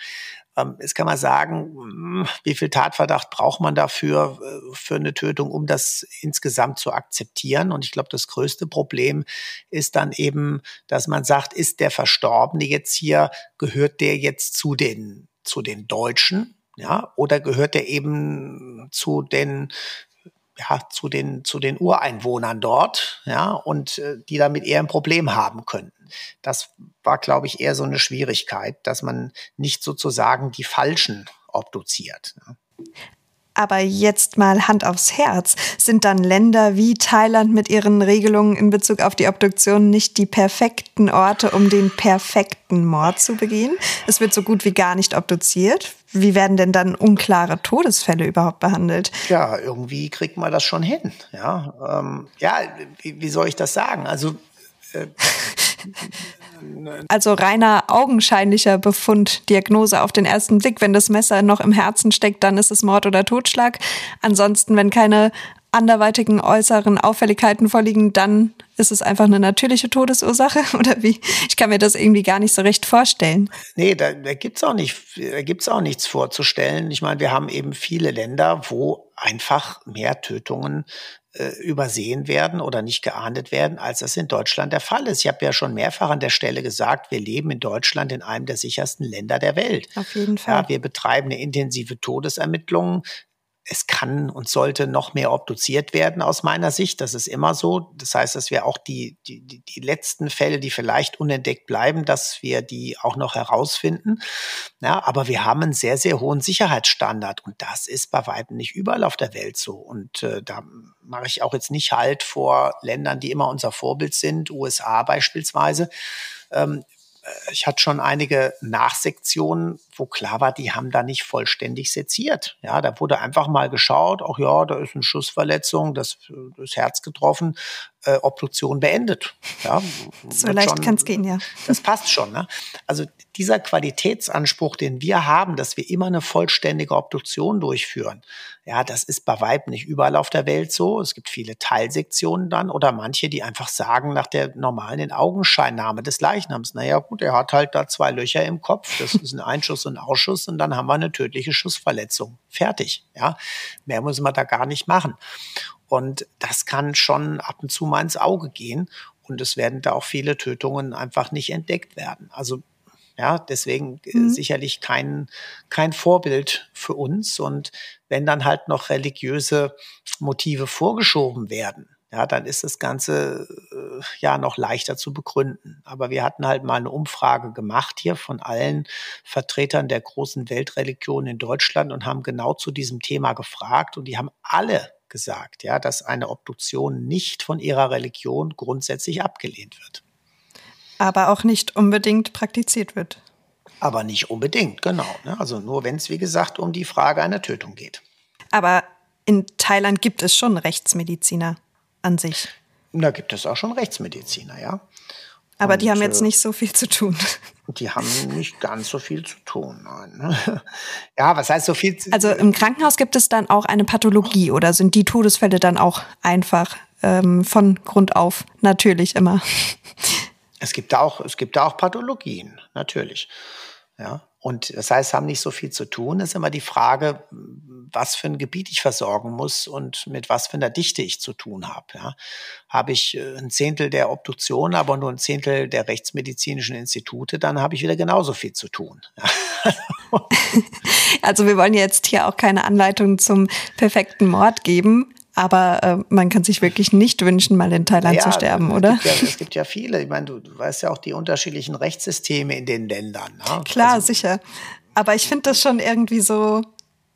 Ähm, jetzt kann man sagen, hm, wie viel Tatverdacht braucht man dafür äh, für eine Tötung, um das insgesamt zu akzeptieren? Und ich glaube, das größte Problem ist dann eben, dass man sagt, ist der Verstorbene jetzt hier, gehört der jetzt zu den, zu den Deutschen? Ja, oder gehört der eben zu den ja, zu den, zu den Ureinwohnern dort, ja, und äh, die damit eher ein Problem haben könnten. Das war, glaube ich, eher so eine Schwierigkeit, dass man nicht sozusagen die Falschen obduziert. Ne? Aber jetzt mal Hand aufs Herz. Sind dann Länder wie Thailand mit ihren Regelungen in Bezug auf die Obduktion nicht die perfekten Orte, um den perfekten Mord zu begehen? Es wird so gut wie gar nicht obduziert. Wie werden denn dann unklare Todesfälle überhaupt behandelt? Ja, irgendwie kriegt man das schon hin. Ja, ähm, ja wie, wie soll ich das sagen? Also äh, (laughs) also reiner augenscheinlicher Befund, Diagnose auf den ersten Blick. Wenn das Messer noch im Herzen steckt, dann ist es Mord oder Totschlag. Ansonsten, wenn keine anderweitigen äußeren Auffälligkeiten vorliegen, dann ist es einfach eine natürliche Todesursache (laughs) oder wie? Ich kann mir das irgendwie gar nicht so recht vorstellen. Nee, da, da gibt's auch nicht, da gibt's auch nichts vorzustellen. Ich meine, wir haben eben viele Länder, wo einfach mehr Tötungen übersehen werden oder nicht geahndet werden, als das in Deutschland der Fall ist. Ich habe ja schon mehrfach an der Stelle gesagt, wir leben in Deutschland in einem der sichersten Länder der Welt. Auf jeden Fall. Ja, wir betreiben eine intensive Todesermittlung es kann und sollte noch mehr obduziert werden aus meiner Sicht. Das ist immer so. Das heißt, dass wir auch die, die, die letzten Fälle, die vielleicht unentdeckt bleiben, dass wir die auch noch herausfinden. Ja, aber wir haben einen sehr, sehr hohen Sicherheitsstandard und das ist bei weitem nicht überall auf der Welt so. Und äh, da mache ich auch jetzt nicht halt vor Ländern, die immer unser Vorbild sind, USA beispielsweise. Ähm, äh, ich hatte schon einige Nachsektionen, wo klar war, die haben da nicht vollständig seziert. Ja, da wurde einfach mal geschaut, ach ja, da ist eine Schussverletzung, das, das Herz getroffen, äh, Obduktion beendet. Ja, (laughs) so leicht kann es gehen, ja. Das passt schon. Ne? Also dieser Qualitätsanspruch, den wir haben, dass wir immer eine vollständige Obduktion durchführen, ja, das ist bei Weib nicht überall auf der Welt so. Es gibt viele Teilsektionen dann oder manche, die einfach sagen nach der normalen Augenscheinnahme des Leichnams, naja gut, er hat halt da zwei Löcher im Kopf, das ist ein (laughs) Einschuss und Ausschuss und dann haben wir eine tödliche Schussverletzung. Fertig. Ja, mehr müssen wir da gar nicht machen. Und das kann schon ab und zu mal ins Auge gehen. Und es werden da auch viele Tötungen einfach nicht entdeckt werden. Also ja, deswegen äh, mhm. sicherlich kein, kein Vorbild für uns. Und wenn dann halt noch religiöse Motive vorgeschoben werden, ja, dann ist das Ganze äh, ja noch leichter zu begründen. Aber wir hatten halt mal eine Umfrage gemacht hier von allen Vertretern der großen Weltreligionen in Deutschland und haben genau zu diesem Thema gefragt und die haben alle gesagt, ja, dass eine Obduktion nicht von ihrer Religion grundsätzlich abgelehnt wird. Aber auch nicht unbedingt praktiziert wird. Aber nicht unbedingt, genau. Ne? Also nur wenn es, wie gesagt, um die Frage einer Tötung geht. Aber in Thailand gibt es schon Rechtsmediziner an sich. Da gibt es auch schon Rechtsmediziner, ja. Aber Und, die haben jetzt äh, nicht so viel zu tun. Die haben nicht ganz so viel zu tun, nein. (laughs) ja, was heißt so viel? Zu also im Krankenhaus gibt es dann auch eine Pathologie oder sind die Todesfälle dann auch einfach ähm, von Grund auf natürlich immer? Es gibt da auch, es gibt da auch Pathologien, natürlich. Ja. Und das heißt, haben nicht so viel zu tun. Es ist immer die Frage, was für ein Gebiet ich versorgen muss und mit was für einer Dichte ich zu tun habe. Ja. Habe ich äh, ein Zehntel der Obduktion, aber nur ein Zehntel der rechtsmedizinischen Institute, dann habe ich wieder genauso viel zu tun. (laughs) Also wir wollen jetzt hier auch keine Anleitung zum perfekten Mord geben. Aber äh, man kann sich wirklich nicht wünschen, mal in Thailand ja, zu sterben, es oder? Gibt ja, es (laughs) gibt ja viele. Ich meine, du, du weißt ja auch die unterschiedlichen Rechtssysteme in den Ländern. Ne? Klar, also, sicher. Aber ich finde das schon irgendwie so,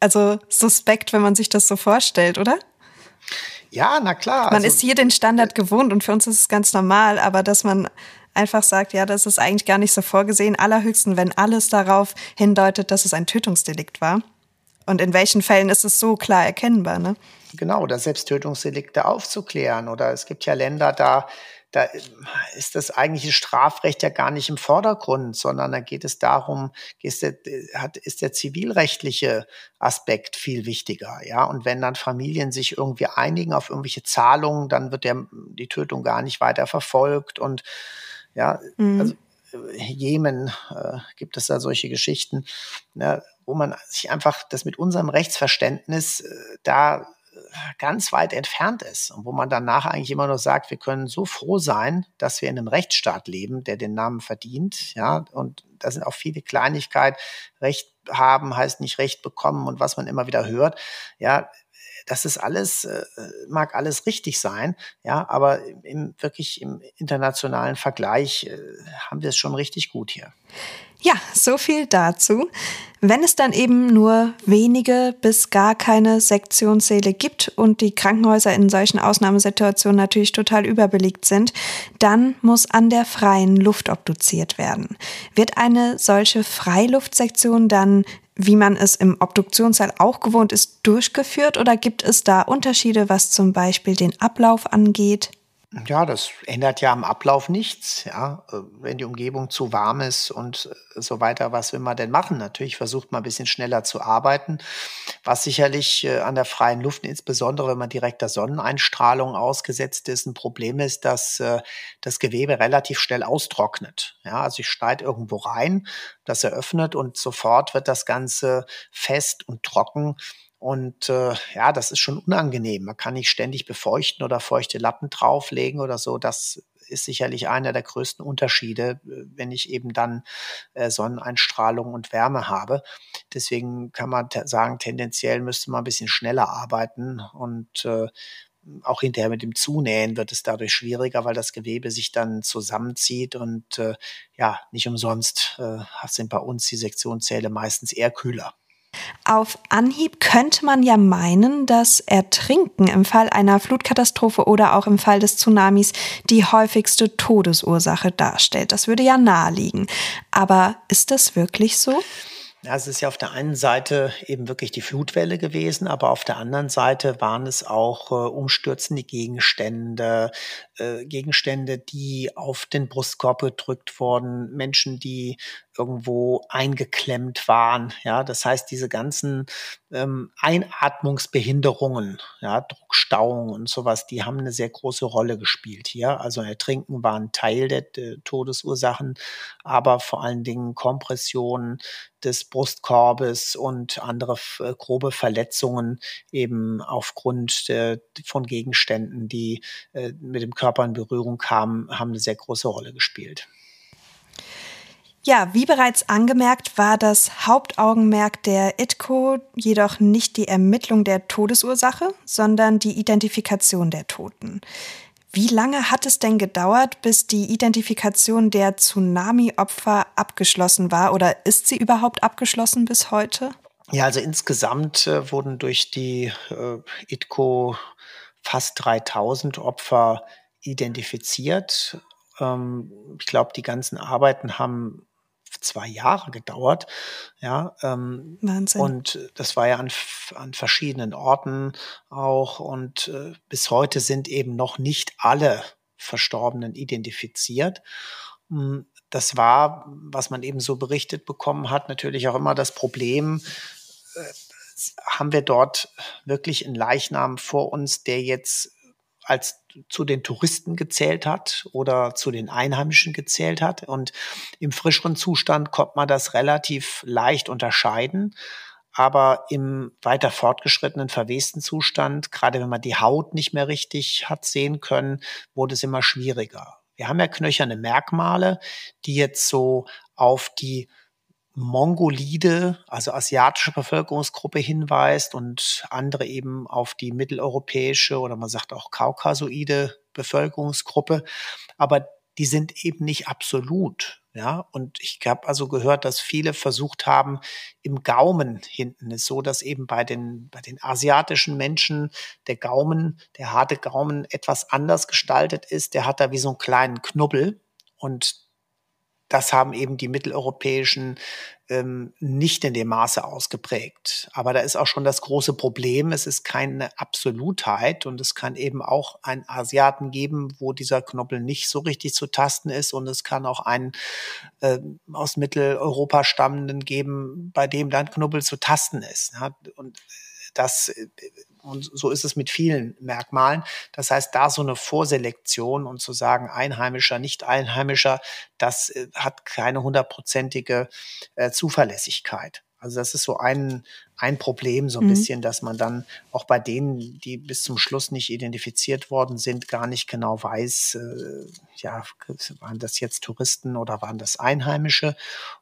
also suspekt, wenn man sich das so vorstellt, oder? Ja, na klar. Man also, ist hier den Standard gewohnt und für uns ist es ganz normal, aber dass man einfach sagt, ja, das ist eigentlich gar nicht so vorgesehen, allerhöchsten, wenn alles darauf hindeutet, dass es ein Tötungsdelikt war. Und in welchen Fällen ist es so klar erkennbar, ne? Genau, oder Selbsttötungsdelikte aufzuklären. Oder es gibt ja Länder, da, da ist das eigentliche Strafrecht ja gar nicht im Vordergrund, sondern da geht es darum, ist der, hat, ist der zivilrechtliche Aspekt viel wichtiger. Ja, und wenn dann Familien sich irgendwie einigen auf irgendwelche Zahlungen, dann wird der, die Tötung gar nicht weiter verfolgt. Und ja, mhm. also Jemen äh, gibt es da solche Geschichten. Ja, wo man sich einfach das mit unserem Rechtsverständnis äh, da ganz weit entfernt ist und wo man danach eigentlich immer nur sagt, wir können so froh sein, dass wir in einem Rechtsstaat leben, der den Namen verdient, ja, und da sind auch viele Kleinigkeiten. Recht haben heißt nicht Recht bekommen und was man immer wieder hört. Ja, das ist alles, äh, mag alles richtig sein, ja, aber im, wirklich im internationalen Vergleich äh, haben wir es schon richtig gut hier. Ja, so viel dazu. Wenn es dann eben nur wenige bis gar keine Sektionssäle gibt und die Krankenhäuser in solchen Ausnahmesituationen natürlich total überbelegt sind, dann muss an der freien Luft obduziert werden. Wird eine solche Freiluftsektion dann wie man es im Obduktionssaal auch gewohnt ist, durchgeführt oder gibt es da Unterschiede, was zum Beispiel den Ablauf angeht? Ja, das ändert ja am Ablauf nichts. Ja, äh, wenn die Umgebung zu warm ist und äh, so weiter, was will man denn machen? Natürlich versucht man ein bisschen schneller zu arbeiten, was sicherlich äh, an der freien Luft, insbesondere wenn man direkt der Sonneneinstrahlung ausgesetzt ist, ein Problem ist, dass das Gewebe relativ schnell austrocknet. Ja, also ich schneide irgendwo rein, das eröffnet und sofort wird das Ganze fest und trocken und äh, ja, das ist schon unangenehm. Man kann nicht ständig befeuchten oder feuchte Lappen drauflegen oder so. Das ist sicherlich einer der größten Unterschiede, äh, wenn ich eben dann äh, Sonneneinstrahlung und Wärme habe. Deswegen kann man sagen, tendenziell müsste man ein bisschen schneller arbeiten und äh, auch hinterher mit dem Zunähen wird es dadurch schwieriger, weil das Gewebe sich dann zusammenzieht und äh, ja, nicht umsonst äh, sind bei uns die Sektionszähle meistens eher kühler. Auf Anhieb könnte man ja meinen, dass Ertrinken im Fall einer Flutkatastrophe oder auch im Fall des Tsunamis die häufigste Todesursache darstellt. Das würde ja naheliegen. Aber ist das wirklich so? Ja, es ist ja auf der einen Seite eben wirklich die Flutwelle gewesen, aber auf der anderen Seite waren es auch äh, umstürzende Gegenstände, äh, Gegenstände, die auf den Brustkorb gedrückt wurden, Menschen, die irgendwo eingeklemmt waren. Ja, das heißt, diese ganzen ähm, Einatmungsbehinderungen, ja, Druckstauungen und sowas, die haben eine sehr große Rolle gespielt hier. Also Ertrinken war ein Teil der, der Todesursachen, aber vor allen Dingen Kompressionen des Brustkorbes und andere äh, grobe Verletzungen eben aufgrund äh, von Gegenständen, die äh, mit dem Körper in Berührung kamen, haben eine sehr große Rolle gespielt. Ja, wie bereits angemerkt, war das Hauptaugenmerk der ITCO jedoch nicht die Ermittlung der Todesursache, sondern die Identifikation der Toten. Wie lange hat es denn gedauert, bis die Identifikation der Tsunami-Opfer abgeschlossen war oder ist sie überhaupt abgeschlossen bis heute? Ja, also insgesamt äh, wurden durch die äh, ITCO fast 3000 Opfer identifiziert. Ähm, ich glaube, die ganzen Arbeiten haben zwei Jahre gedauert. Ja, ähm, Wahnsinn. Und das war ja an, an verschiedenen Orten auch. Und äh, bis heute sind eben noch nicht alle Verstorbenen identifiziert. Hm, das war, was man eben so berichtet bekommen hat, natürlich auch immer das Problem, äh, haben wir dort wirklich einen Leichnam vor uns, der jetzt als zu den Touristen gezählt hat oder zu den Einheimischen gezählt hat. Und im frischeren Zustand konnte man das relativ leicht unterscheiden. Aber im weiter fortgeschrittenen, verwesten Zustand, gerade wenn man die Haut nicht mehr richtig hat sehen können, wurde es immer schwieriger. Wir haben ja knöcherne Merkmale, die jetzt so auf die mongolide, also asiatische Bevölkerungsgruppe hinweist und andere eben auf die mitteleuropäische oder man sagt auch kaukasoide Bevölkerungsgruppe. Aber die sind eben nicht absolut. Ja, und ich habe also gehört, dass viele versucht haben, im Gaumen hinten ist so, dass eben bei den, bei den asiatischen Menschen der Gaumen, der harte Gaumen etwas anders gestaltet ist. Der hat da wie so einen kleinen Knubbel und das haben eben die mitteleuropäischen ähm, nicht in dem Maße ausgeprägt. Aber da ist auch schon das große Problem, es ist keine Absolutheit und es kann eben auch einen Asiaten geben, wo dieser Knoppel nicht so richtig zu tasten ist und es kann auch einen äh, aus Mitteleuropa stammenden geben, bei dem dann Knubbel zu tasten ist. Und das äh, und so ist es mit vielen Merkmalen. Das heißt, da so eine Vorselektion und zu sagen, Einheimischer, nicht Einheimischer, das äh, hat keine hundertprozentige äh, Zuverlässigkeit. Also das ist so ein, ein Problem, so ein mhm. bisschen, dass man dann auch bei denen, die bis zum Schluss nicht identifiziert worden sind, gar nicht genau weiß, äh, ja, waren das jetzt Touristen oder waren das Einheimische?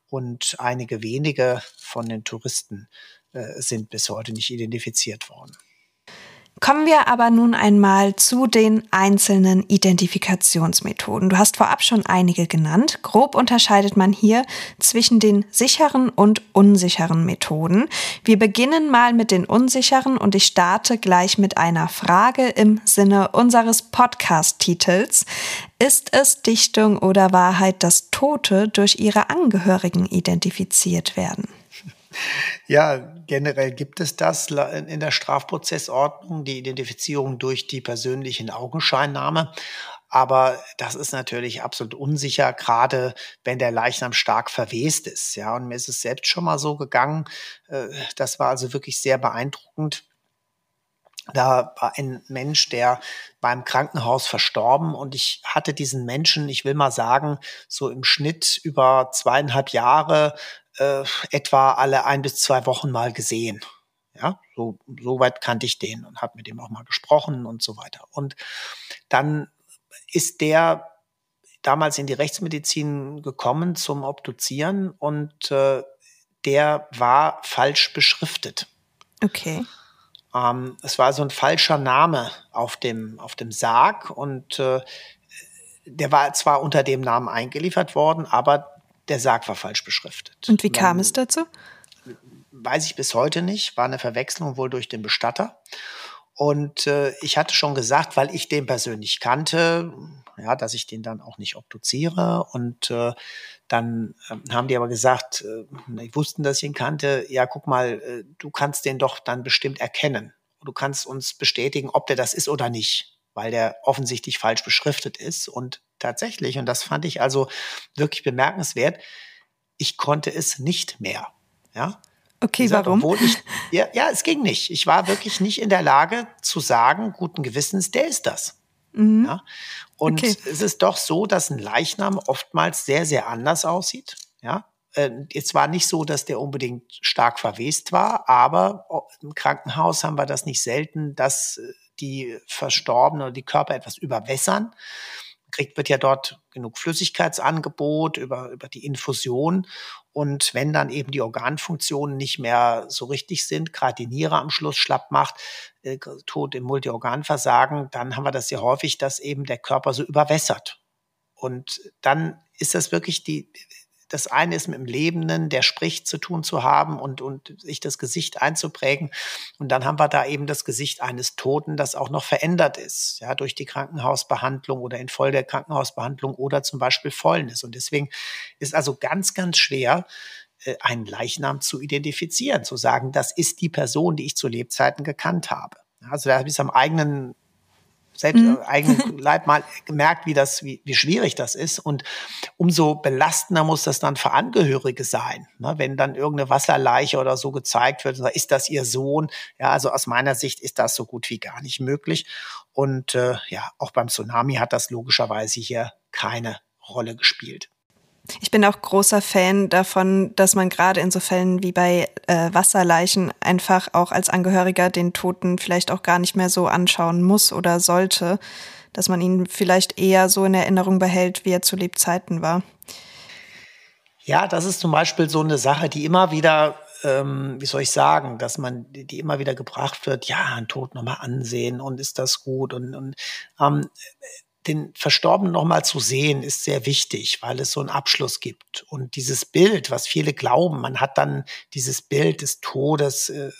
Und einige wenige von den Touristen äh, sind bis heute nicht identifiziert worden. Kommen wir aber nun einmal zu den einzelnen Identifikationsmethoden. Du hast vorab schon einige genannt. Grob unterscheidet man hier zwischen den sicheren und unsicheren Methoden. Wir beginnen mal mit den unsicheren und ich starte gleich mit einer Frage im Sinne unseres Podcast-Titels. Ist es Dichtung oder Wahrheit, dass Tote durch ihre Angehörigen identifiziert werden? Ja, generell gibt es das in der Strafprozessordnung, die Identifizierung durch die persönlichen Augenscheinnahme. Aber das ist natürlich absolut unsicher, gerade wenn der Leichnam stark verwest ist. Ja, und mir ist es selbst schon mal so gegangen. Äh, das war also wirklich sehr beeindruckend. Da war ein Mensch, der beim Krankenhaus verstorben und ich hatte diesen Menschen, ich will mal sagen, so im Schnitt über zweieinhalb Jahre äh, etwa alle ein bis zwei Wochen mal gesehen. Ja, so, so weit kannte ich den und habe mit ihm auch mal gesprochen und so weiter. Und dann ist der damals in die Rechtsmedizin gekommen zum Obduzieren und äh, der war falsch beschriftet. Okay. Ähm, es war so ein falscher Name auf dem, auf dem Sarg und äh, der war zwar unter dem Namen eingeliefert worden, aber der Sarg war falsch beschriftet. Und wie kam es dazu? Weiß ich bis heute nicht. War eine Verwechslung wohl durch den Bestatter. Und äh, ich hatte schon gesagt, weil ich den persönlich kannte, ja, dass ich den dann auch nicht obduziere. Und äh, dann äh, haben die aber gesagt, äh, die wussten, dass ich ihn kannte, ja, guck mal, äh, du kannst den doch dann bestimmt erkennen. Du kannst uns bestätigen, ob der das ist oder nicht, weil der offensichtlich falsch beschriftet ist. Und tatsächlich, und das fand ich also wirklich bemerkenswert, ich konnte es nicht mehr. Ja. Okay, gesagt, warum? Ich, (laughs) ja, ja, es ging nicht. Ich war wirklich nicht in der Lage zu sagen, guten Gewissens, der ist das. Mhm. Ja? Und okay. es ist doch so, dass ein Leichnam oftmals sehr, sehr anders aussieht. Ja, Jetzt war nicht so, dass der unbedingt stark verwest war, aber im Krankenhaus haben wir das nicht selten, dass äh, die Verstorbenen oder die Körper etwas überwässern kriegt, wird ja dort genug Flüssigkeitsangebot über, über die Infusion. Und wenn dann eben die Organfunktionen nicht mehr so richtig sind, gerade die Niere am Schluss schlapp macht, äh, Tod im Multiorganversagen, dann haben wir das sehr häufig, dass eben der Körper so überwässert. Und dann ist das wirklich die, das eine ist mit dem Lebenden, der spricht, zu tun zu haben und, und sich das Gesicht einzuprägen. Und dann haben wir da eben das Gesicht eines Toten, das auch noch verändert ist, ja, durch die Krankenhausbehandlung oder infolge der Krankenhausbehandlung oder zum Beispiel Fäulnis. Und deswegen ist also ganz, ganz schwer, äh, einen Leichnam zu identifizieren, zu sagen, das ist die Person, die ich zu Lebzeiten gekannt habe. Also da ich am eigenen selbst mhm. eigenen Leib mal gemerkt, wie das, wie, wie schwierig das ist. Und umso belastender muss das dann für Angehörige sein. Ne? Wenn dann irgendeine Wasserleiche oder so gezeigt wird, ist das ihr Sohn? Ja, also aus meiner Sicht ist das so gut wie gar nicht möglich. Und äh, ja, auch beim Tsunami hat das logischerweise hier keine Rolle gespielt. Ich bin auch großer Fan davon, dass man gerade in so Fällen wie bei äh, Wasserleichen einfach auch als Angehöriger den Toten vielleicht auch gar nicht mehr so anschauen muss oder sollte, dass man ihn vielleicht eher so in Erinnerung behält, wie er zu Lebzeiten war. Ja, das ist zum Beispiel so eine Sache, die immer wieder ähm, wie soll ich sagen, dass man die immer wieder gebracht wird, ja, ein Tod nochmal ansehen und ist das gut und, und ähm, den Verstorbenen nochmal zu sehen, ist sehr wichtig, weil es so einen Abschluss gibt. Und dieses Bild, was viele glauben, man hat dann dieses Bild des Todes äh,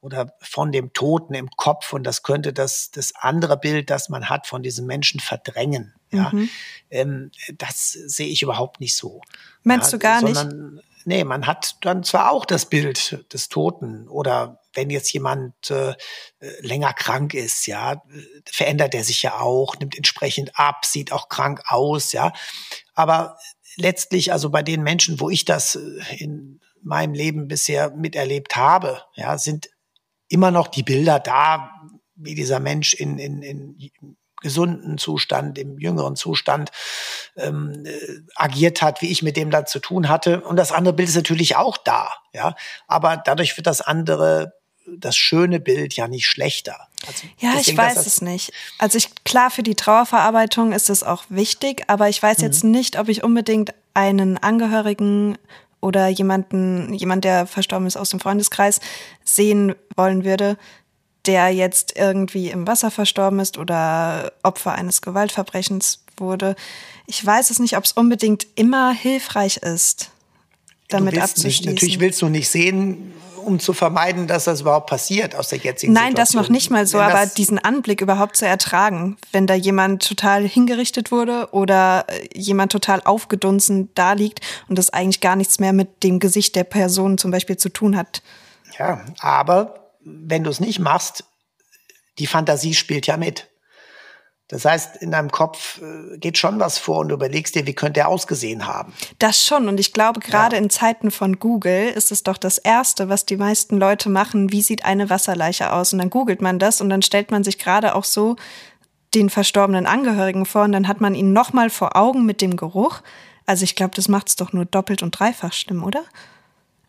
oder von dem Toten im Kopf und das könnte das, das andere Bild, das man hat, von diesem Menschen verdrängen. Ja, mhm. ähm, das sehe ich überhaupt nicht so. Meinst ja, du gar sondern, nicht? Nee, man hat dann zwar auch das Bild des Toten oder wenn jetzt jemand äh, länger krank ist, ja, verändert er sich ja auch, nimmt entsprechend ab, sieht auch krank aus, ja. Aber letztlich, also bei den Menschen, wo ich das äh, in meinem Leben bisher miterlebt habe, ja, sind immer noch die Bilder da, wie dieser Mensch in, in, in gesunden Zustand, im jüngeren Zustand ähm, äh, agiert hat, wie ich mit dem dann zu tun hatte. Und das andere Bild ist natürlich auch da, ja. Aber dadurch wird das andere das schöne Bild ja nicht schlechter. Also ja, ich weiß es nicht. Also ich, klar, für die Trauerverarbeitung ist es auch wichtig, aber ich weiß mhm. jetzt nicht, ob ich unbedingt einen Angehörigen oder jemanden, jemand, der verstorben ist aus dem Freundeskreis, sehen wollen würde, der jetzt irgendwie im Wasser verstorben ist oder Opfer eines Gewaltverbrechens wurde. Ich weiß es nicht, ob es unbedingt immer hilfreich ist, damit abzuschließen. Nicht, natürlich willst du nicht sehen, um zu vermeiden, dass das überhaupt passiert aus der jetzigen Nein, Situation. Nein, das noch nicht mal so, aber diesen Anblick überhaupt zu ertragen, wenn da jemand total hingerichtet wurde oder äh, jemand total aufgedunsen da liegt und das eigentlich gar nichts mehr mit dem Gesicht der Person zum Beispiel zu tun hat. Ja, aber wenn du es nicht machst, die Fantasie spielt ja mit. Das heißt, in deinem Kopf äh, geht schon was vor und du überlegst dir, wie könnte er ausgesehen haben. Das schon. Und ich glaube, gerade ja. in Zeiten von Google ist es doch das Erste, was die meisten Leute machen. Wie sieht eine Wasserleiche aus? Und dann googelt man das und dann stellt man sich gerade auch so den verstorbenen Angehörigen vor und dann hat man ihn nochmal vor Augen mit dem Geruch. Also ich glaube, das macht es doch nur doppelt und dreifach schlimm, oder?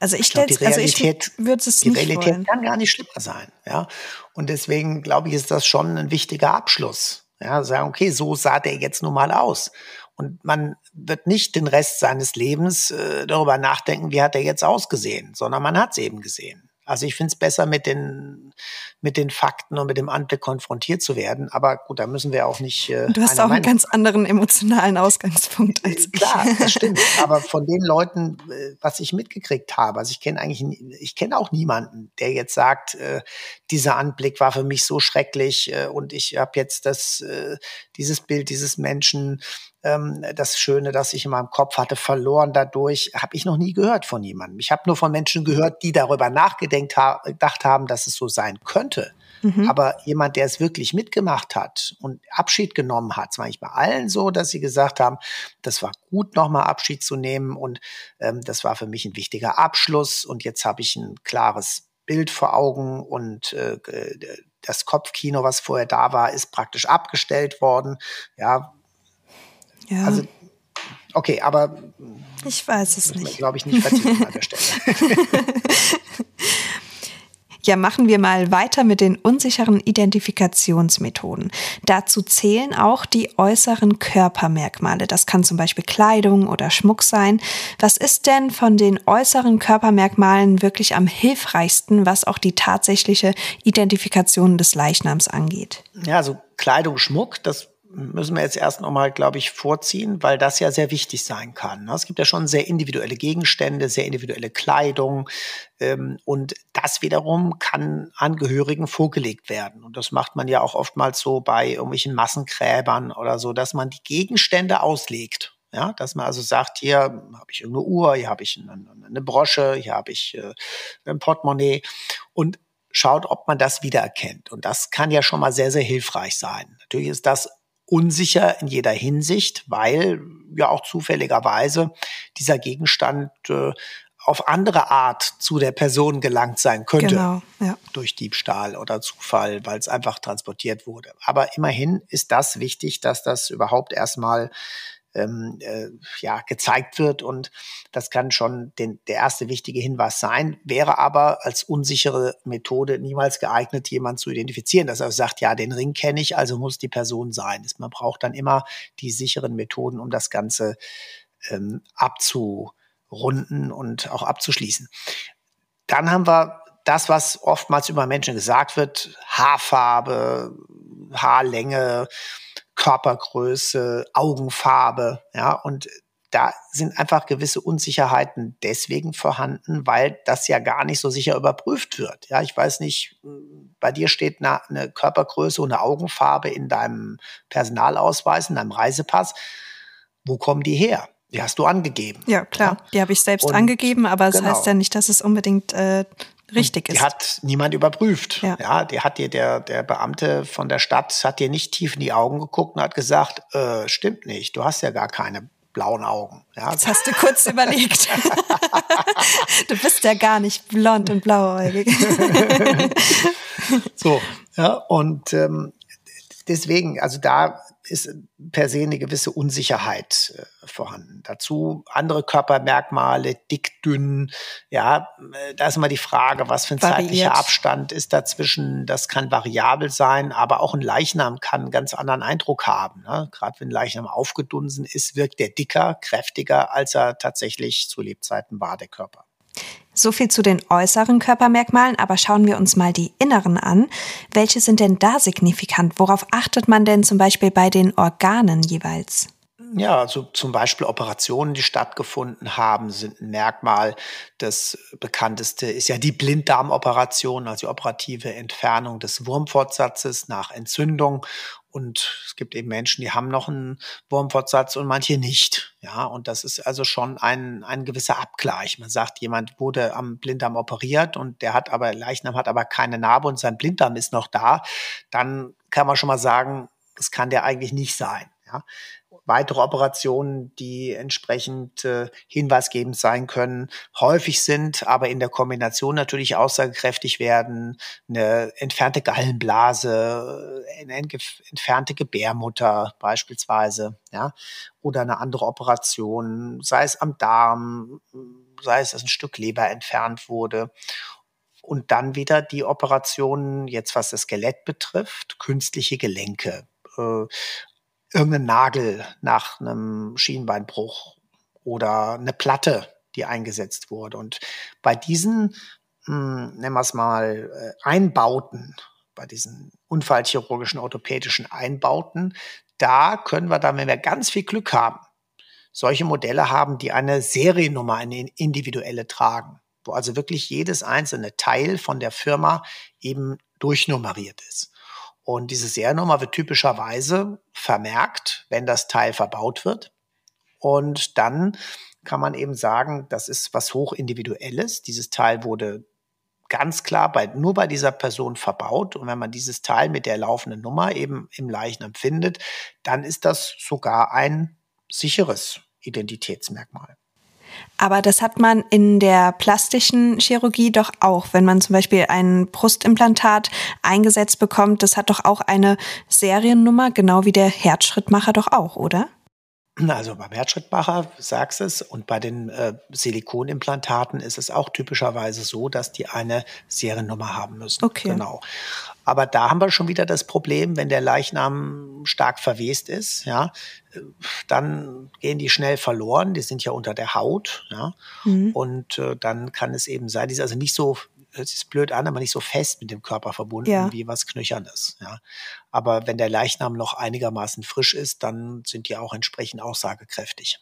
Also ich, ich glaub, also ich es die nicht Realität wollen. kann gar nicht schlimmer sein, ja. Und deswegen glaube ich, ist das schon ein wichtiger Abschluss. Ja, sagen, okay, so sah der jetzt nun mal aus. Und man wird nicht den Rest seines Lebens äh, darüber nachdenken, wie hat er jetzt ausgesehen, sondern man hat es eben gesehen. Also ich finde es besser, mit den, mit den Fakten und mit dem Anblick konfrontiert zu werden. Aber gut, da müssen wir auch nicht. Äh, du hast auch einen ganz anderen emotionalen Ausgangspunkt als ich. Klar, das stimmt. (laughs) Aber von den Leuten, äh, was ich mitgekriegt habe, also ich kenne eigentlich, ich kenne auch niemanden, der jetzt sagt, äh, dieser Anblick war für mich so schrecklich äh, und ich habe jetzt das, äh, dieses Bild dieses Menschen ähm, das Schöne, das ich in meinem Kopf hatte, verloren dadurch, habe ich noch nie gehört von jemandem. Ich habe nur von Menschen gehört, die darüber nachgedacht haben, dass es so sein könnte. Mhm. Aber jemand, der es wirklich mitgemacht hat und Abschied genommen hat, es war nicht bei allen so, dass sie gesagt haben, das war gut, nochmal Abschied zu nehmen und ähm, das war für mich ein wichtiger Abschluss und jetzt habe ich ein klares Bild vor Augen und äh, das Kopfkino, was vorher da war, ist praktisch abgestellt worden. Ja, ja. Also, okay, aber. Ich weiß es nicht. Glaube ich nicht vertiefen an der Stelle. (laughs) (laughs) Ja, machen wir mal weiter mit den unsicheren Identifikationsmethoden. Dazu zählen auch die äußeren Körpermerkmale. Das kann zum Beispiel Kleidung oder Schmuck sein. Was ist denn von den äußeren Körpermerkmalen wirklich am hilfreichsten, was auch die tatsächliche Identifikation des Leichnams angeht? Ja, also Kleidung, Schmuck, das müssen wir jetzt erst nochmal, glaube ich, vorziehen, weil das ja sehr wichtig sein kann. Ne? Es gibt ja schon sehr individuelle Gegenstände, sehr individuelle Kleidung ähm, und das wiederum kann Angehörigen vorgelegt werden. Und das macht man ja auch oftmals so bei irgendwelchen Massengräbern oder so, dass man die Gegenstände auslegt. Ja, dass man also sagt, hier habe ich irgendeine Uhr, hier habe ich eine, eine Brosche, hier habe ich äh, ein Portemonnaie und schaut, ob man das wiedererkennt. Und das kann ja schon mal sehr, sehr hilfreich sein. Natürlich ist das unsicher in jeder Hinsicht, weil ja auch zufälligerweise dieser Gegenstand äh, auf andere Art zu der Person gelangt sein könnte. Genau, ja. Durch Diebstahl oder Zufall, weil es einfach transportiert wurde. Aber immerhin ist das wichtig, dass das überhaupt erstmal ähm, äh, ja, gezeigt wird. Und das kann schon den, der erste wichtige Hinweis sein, wäre aber als unsichere Methode niemals geeignet, jemanden zu identifizieren, dass er sagt, ja, den Ring kenne ich, also muss die Person sein. Man braucht dann immer die sicheren Methoden, um das Ganze ähm, abzurunden und auch abzuschließen. Dann haben wir das, was oftmals über Menschen gesagt wird, Haarfarbe, Haarlänge, Körpergröße, Augenfarbe, ja, und da sind einfach gewisse Unsicherheiten deswegen vorhanden, weil das ja gar nicht so sicher überprüft wird. Ja, ich weiß nicht, bei dir steht eine, eine Körpergröße und eine Augenfarbe in deinem Personalausweis, in deinem Reisepass. Wo kommen die her? Die hast du angegeben. Ja, klar. Ja? Die habe ich selbst und, angegeben, aber es das genau. heißt ja nicht, dass es unbedingt äh, richtig die ist. Die hat niemand überprüft. Ja. ja, die hat dir der, der Beamte von der Stadt hat dir nicht tief in die Augen geguckt und hat gesagt, äh, stimmt nicht, du hast ja gar keine blauen Augen. Ja. Jetzt hast du kurz (laughs) überlegt. (laughs) du bist ja gar nicht blond und blauäugig. (laughs) so, ja, und ähm, deswegen, also da ist per se eine gewisse Unsicherheit äh, vorhanden. Dazu andere Körpermerkmale, dick, dünn. Ja, äh, da ist immer die Frage, was für ein Variiert. zeitlicher Abstand ist dazwischen. Das kann variabel sein, aber auch ein Leichnam kann einen ganz anderen Eindruck haben. Ne? Gerade wenn ein Leichnam aufgedunsen ist, wirkt der dicker, kräftiger, als er tatsächlich zu Lebzeiten war, der Körper. So viel zu den äußeren Körpermerkmalen, aber schauen wir uns mal die inneren an. Welche sind denn da signifikant? Worauf achtet man denn zum Beispiel bei den Organen jeweils? Ja, also zum Beispiel Operationen, die stattgefunden haben, sind ein Merkmal. Das bekannteste ist ja die Blinddarmoperation, also die operative Entfernung des Wurmfortsatzes nach Entzündung. Und es gibt eben Menschen, die haben noch einen Wurmfortsatz und manche nicht. Ja, und das ist also schon ein, ein gewisser Abgleich. Man sagt, jemand wurde am Blinddarm operiert und der hat aber, Leichnam hat aber keine Narbe und sein Blinddarm ist noch da. Dann kann man schon mal sagen, das kann der eigentlich nicht sein. Ja weitere Operationen, die entsprechend äh, hinweisgebend sein können, häufig sind, aber in der Kombination natürlich aussagekräftig werden. Eine entfernte Gallenblase, eine entfernte Gebärmutter beispielsweise, ja, oder eine andere Operation, sei es am Darm, sei es, dass ein Stück Leber entfernt wurde. Und dann wieder die Operationen, jetzt was das Skelett betrifft, künstliche Gelenke. Äh, irgendein Nagel nach einem Schienbeinbruch oder eine Platte, die eingesetzt wurde. Und bei diesen, mh, hm, nennen wir es mal, äh, Einbauten, bei diesen unfallchirurgischen orthopädischen Einbauten, da können wir dann, wenn wir ganz viel Glück haben, solche Modelle haben, die eine Seriennummer, eine individuelle tragen, wo also wirklich jedes einzelne Teil von der Firma eben durchnummeriert ist. Und diese Seriennummer wird typischerweise vermerkt, wenn das Teil verbaut wird. Und dann kann man eben sagen, das ist was hochindividuelles. Dieses Teil wurde ganz klar bei, nur bei dieser Person verbaut. Und wenn man dieses Teil mit der laufenden Nummer eben im Leichnam findet, dann ist das sogar ein sicheres Identitätsmerkmal. Aber das hat man in der plastischen Chirurgie doch auch. Wenn man zum Beispiel ein Brustimplantat eingesetzt bekommt, das hat doch auch eine Seriennummer, genau wie der Herzschrittmacher doch auch, oder? Also beim Herzschrittmacher sagst es und bei den äh, Silikonimplantaten ist es auch typischerweise so, dass die eine Seriennummer haben müssen. Okay. Genau. Aber da haben wir schon wieder das Problem, wenn der Leichnam stark verwest ist, ja, dann gehen die schnell verloren. Die sind ja unter der Haut, ja. Mhm. Und äh, dann kann es eben sein, die ist also nicht so, hört sich blöd an, aber nicht so fest mit dem Körper verbunden ja. wie was Knöchernes, ja. Aber wenn der Leichnam noch einigermaßen frisch ist, dann sind die auch entsprechend aussagekräftig.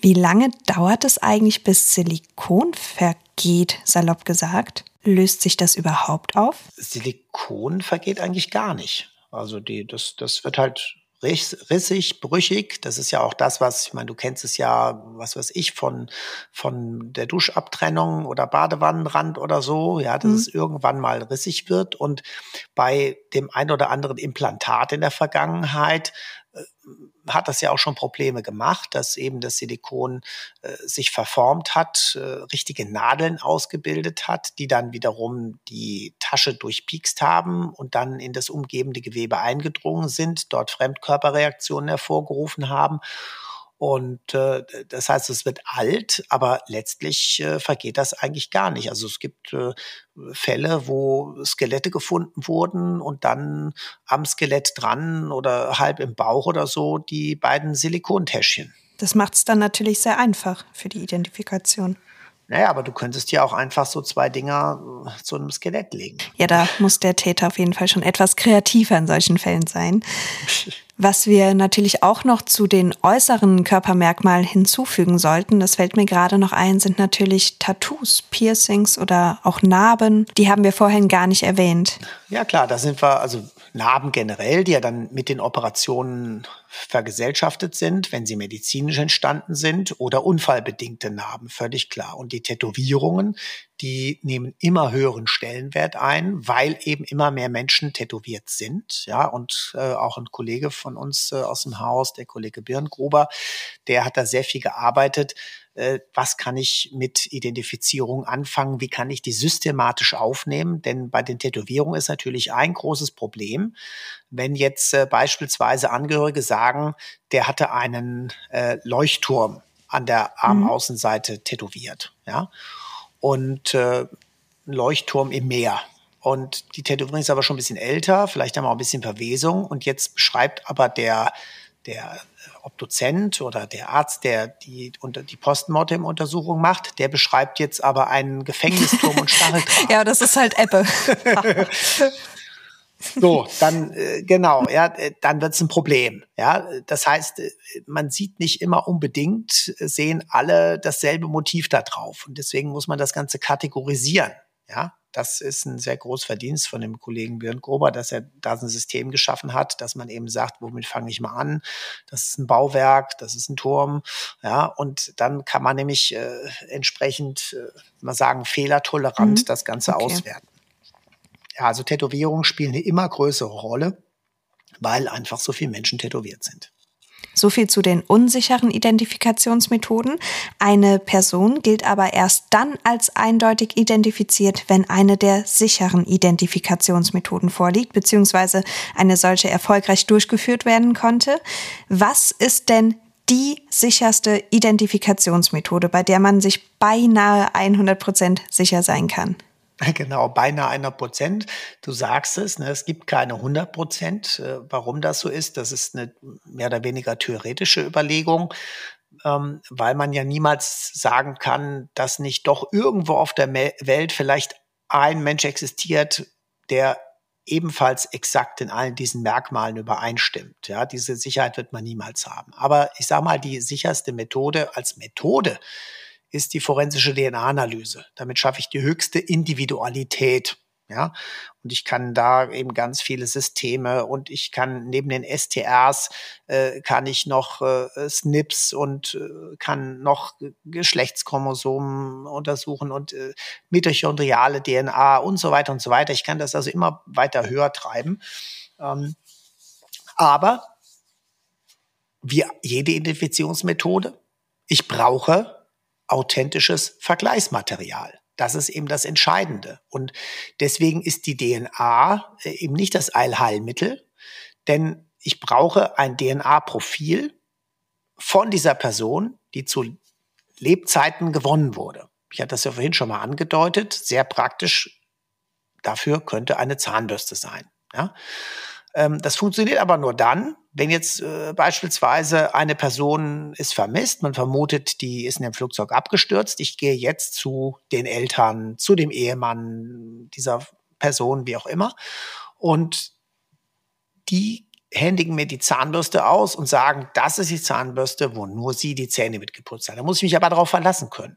Wie lange dauert es eigentlich, bis Silikon vergeht, salopp gesagt? Löst sich das überhaupt auf? Silikon vergeht eigentlich gar nicht. Also die, das, das wird halt rissig, brüchig. Das ist ja auch das, was, ich meine, du kennst es ja, was weiß ich, von, von der Duschabtrennung oder Badewannenrand oder so, ja, dass mhm. es irgendwann mal rissig wird. Und bei dem ein oder anderen Implantat in der Vergangenheit äh, hat das ja auch schon Probleme gemacht, dass eben das Silikon äh, sich verformt hat, äh, richtige Nadeln ausgebildet hat, die dann wiederum die Tasche durchpiekst haben und dann in das umgebende Gewebe eingedrungen sind, dort Fremdkörperreaktionen hervorgerufen haben und äh, das heißt, es wird alt, aber letztlich äh, vergeht das eigentlich gar nicht. Also es gibt äh, Fälle, wo Skelette gefunden wurden und dann am Skelett dran oder halb im Bauch oder so die beiden Silikontäschchen. Das macht es dann natürlich sehr einfach für die Identifikation. Naja, aber du könntest ja auch einfach so zwei Dinger äh, zu einem Skelett legen. Ja, da muss der Täter auf jeden Fall schon etwas kreativer in solchen Fällen sein. (laughs) Was wir natürlich auch noch zu den äußeren Körpermerkmalen hinzufügen sollten, das fällt mir gerade noch ein, sind natürlich Tattoos, Piercings oder auch Narben. Die haben wir vorhin gar nicht erwähnt. Ja klar, da sind wir, also Narben generell, die ja dann mit den Operationen vergesellschaftet sind, wenn sie medizinisch entstanden sind oder unfallbedingte Narben, völlig klar. Und die Tätowierungen, die nehmen immer höheren Stellenwert ein, weil eben immer mehr Menschen tätowiert sind. Ja, und äh, auch ein Kollege von uns äh, aus dem Haus, der Kollege Birngruber, der hat da sehr viel gearbeitet. Äh, was kann ich mit Identifizierung anfangen? Wie kann ich die systematisch aufnehmen? Denn bei den Tätowierungen ist natürlich ein großes Problem, wenn jetzt äh, beispielsweise Angehörige sagen, der hatte einen äh, Leuchtturm an der mhm. Armaußenseite mhm. tätowiert, ja und äh, ein Leuchtturm im Meer. Und die Tätowierung ist aber schon ein bisschen älter, vielleicht haben wir auch ein bisschen Verwesung. Und jetzt beschreibt aber der der Obduzent oder der Arzt, der die, unter, die Postmortem-Untersuchung macht, der beschreibt jetzt aber einen Gefängnisturm und Stacheldraht. (laughs) Ja, das ist halt Ebbe. (laughs) So, dann äh, genau, ja, äh, dann wird es ein Problem. Ja, das heißt, äh, man sieht nicht immer unbedingt, sehen alle dasselbe Motiv da drauf und deswegen muss man das Ganze kategorisieren. Ja, das ist ein sehr großes Verdienst von dem Kollegen Björn Grober, dass er da so ein System geschaffen hat, dass man eben sagt, womit fange ich mal an? Das ist ein Bauwerk, das ist ein Turm, ja, und dann kann man nämlich äh, entsprechend, äh, mal sagen, fehlertolerant mhm. das Ganze okay. auswerten. Ja, also Tätowierungen spielen eine immer größere Rolle, weil einfach so viele Menschen tätowiert sind. So viel zu den unsicheren Identifikationsmethoden. Eine Person gilt aber erst dann als eindeutig identifiziert, wenn eine der sicheren Identifikationsmethoden vorliegt, beziehungsweise eine solche erfolgreich durchgeführt werden konnte. Was ist denn die sicherste Identifikationsmethode, bei der man sich beinahe 100 Prozent sicher sein kann? (laughs) Genau, beinahe einer Prozent. Du sagst es, ne, es gibt keine 100 Prozent. Äh, warum das so ist, das ist eine mehr oder weniger theoretische Überlegung, ähm, weil man ja niemals sagen kann, dass nicht doch irgendwo auf der Welt vielleicht ein Mensch existiert, der ebenfalls exakt in allen diesen Merkmalen übereinstimmt. Ja, diese Sicherheit wird man niemals haben. Aber ich sage mal, die sicherste Methode als Methode ist die forensische DNA-Analyse. Damit schaffe ich die höchste Individualität. Ja, und ich kann da eben ganz viele Systeme und ich kann neben den STRs äh, kann ich noch äh, SNPs und äh, kann noch Geschlechtschromosomen untersuchen und äh, mitochondriale DNA und so weiter und so weiter. Ich kann das also immer weiter höher treiben. Ähm, aber wie jede Identifizierungsmethode, ich brauche authentisches Vergleichsmaterial. Das ist eben das Entscheidende. Und deswegen ist die DNA äh, eben nicht das Allheilmittel, denn ich brauche ein DNA-Profil von dieser Person, die zu Lebzeiten gewonnen wurde. Ich hatte das ja vorhin schon mal angedeutet. Sehr praktisch. Dafür könnte eine Zahnbürste sein. Ja? Ähm, das funktioniert aber nur dann, wenn jetzt äh, beispielsweise eine Person ist vermisst, man vermutet, die ist in dem Flugzeug abgestürzt, ich gehe jetzt zu den Eltern, zu dem Ehemann dieser Person, wie auch immer, und die händigen mir die Zahnbürste aus und sagen, das ist die Zahnbürste, wo nur sie die Zähne mitgeputzt hat. Da muss ich mich aber darauf verlassen können.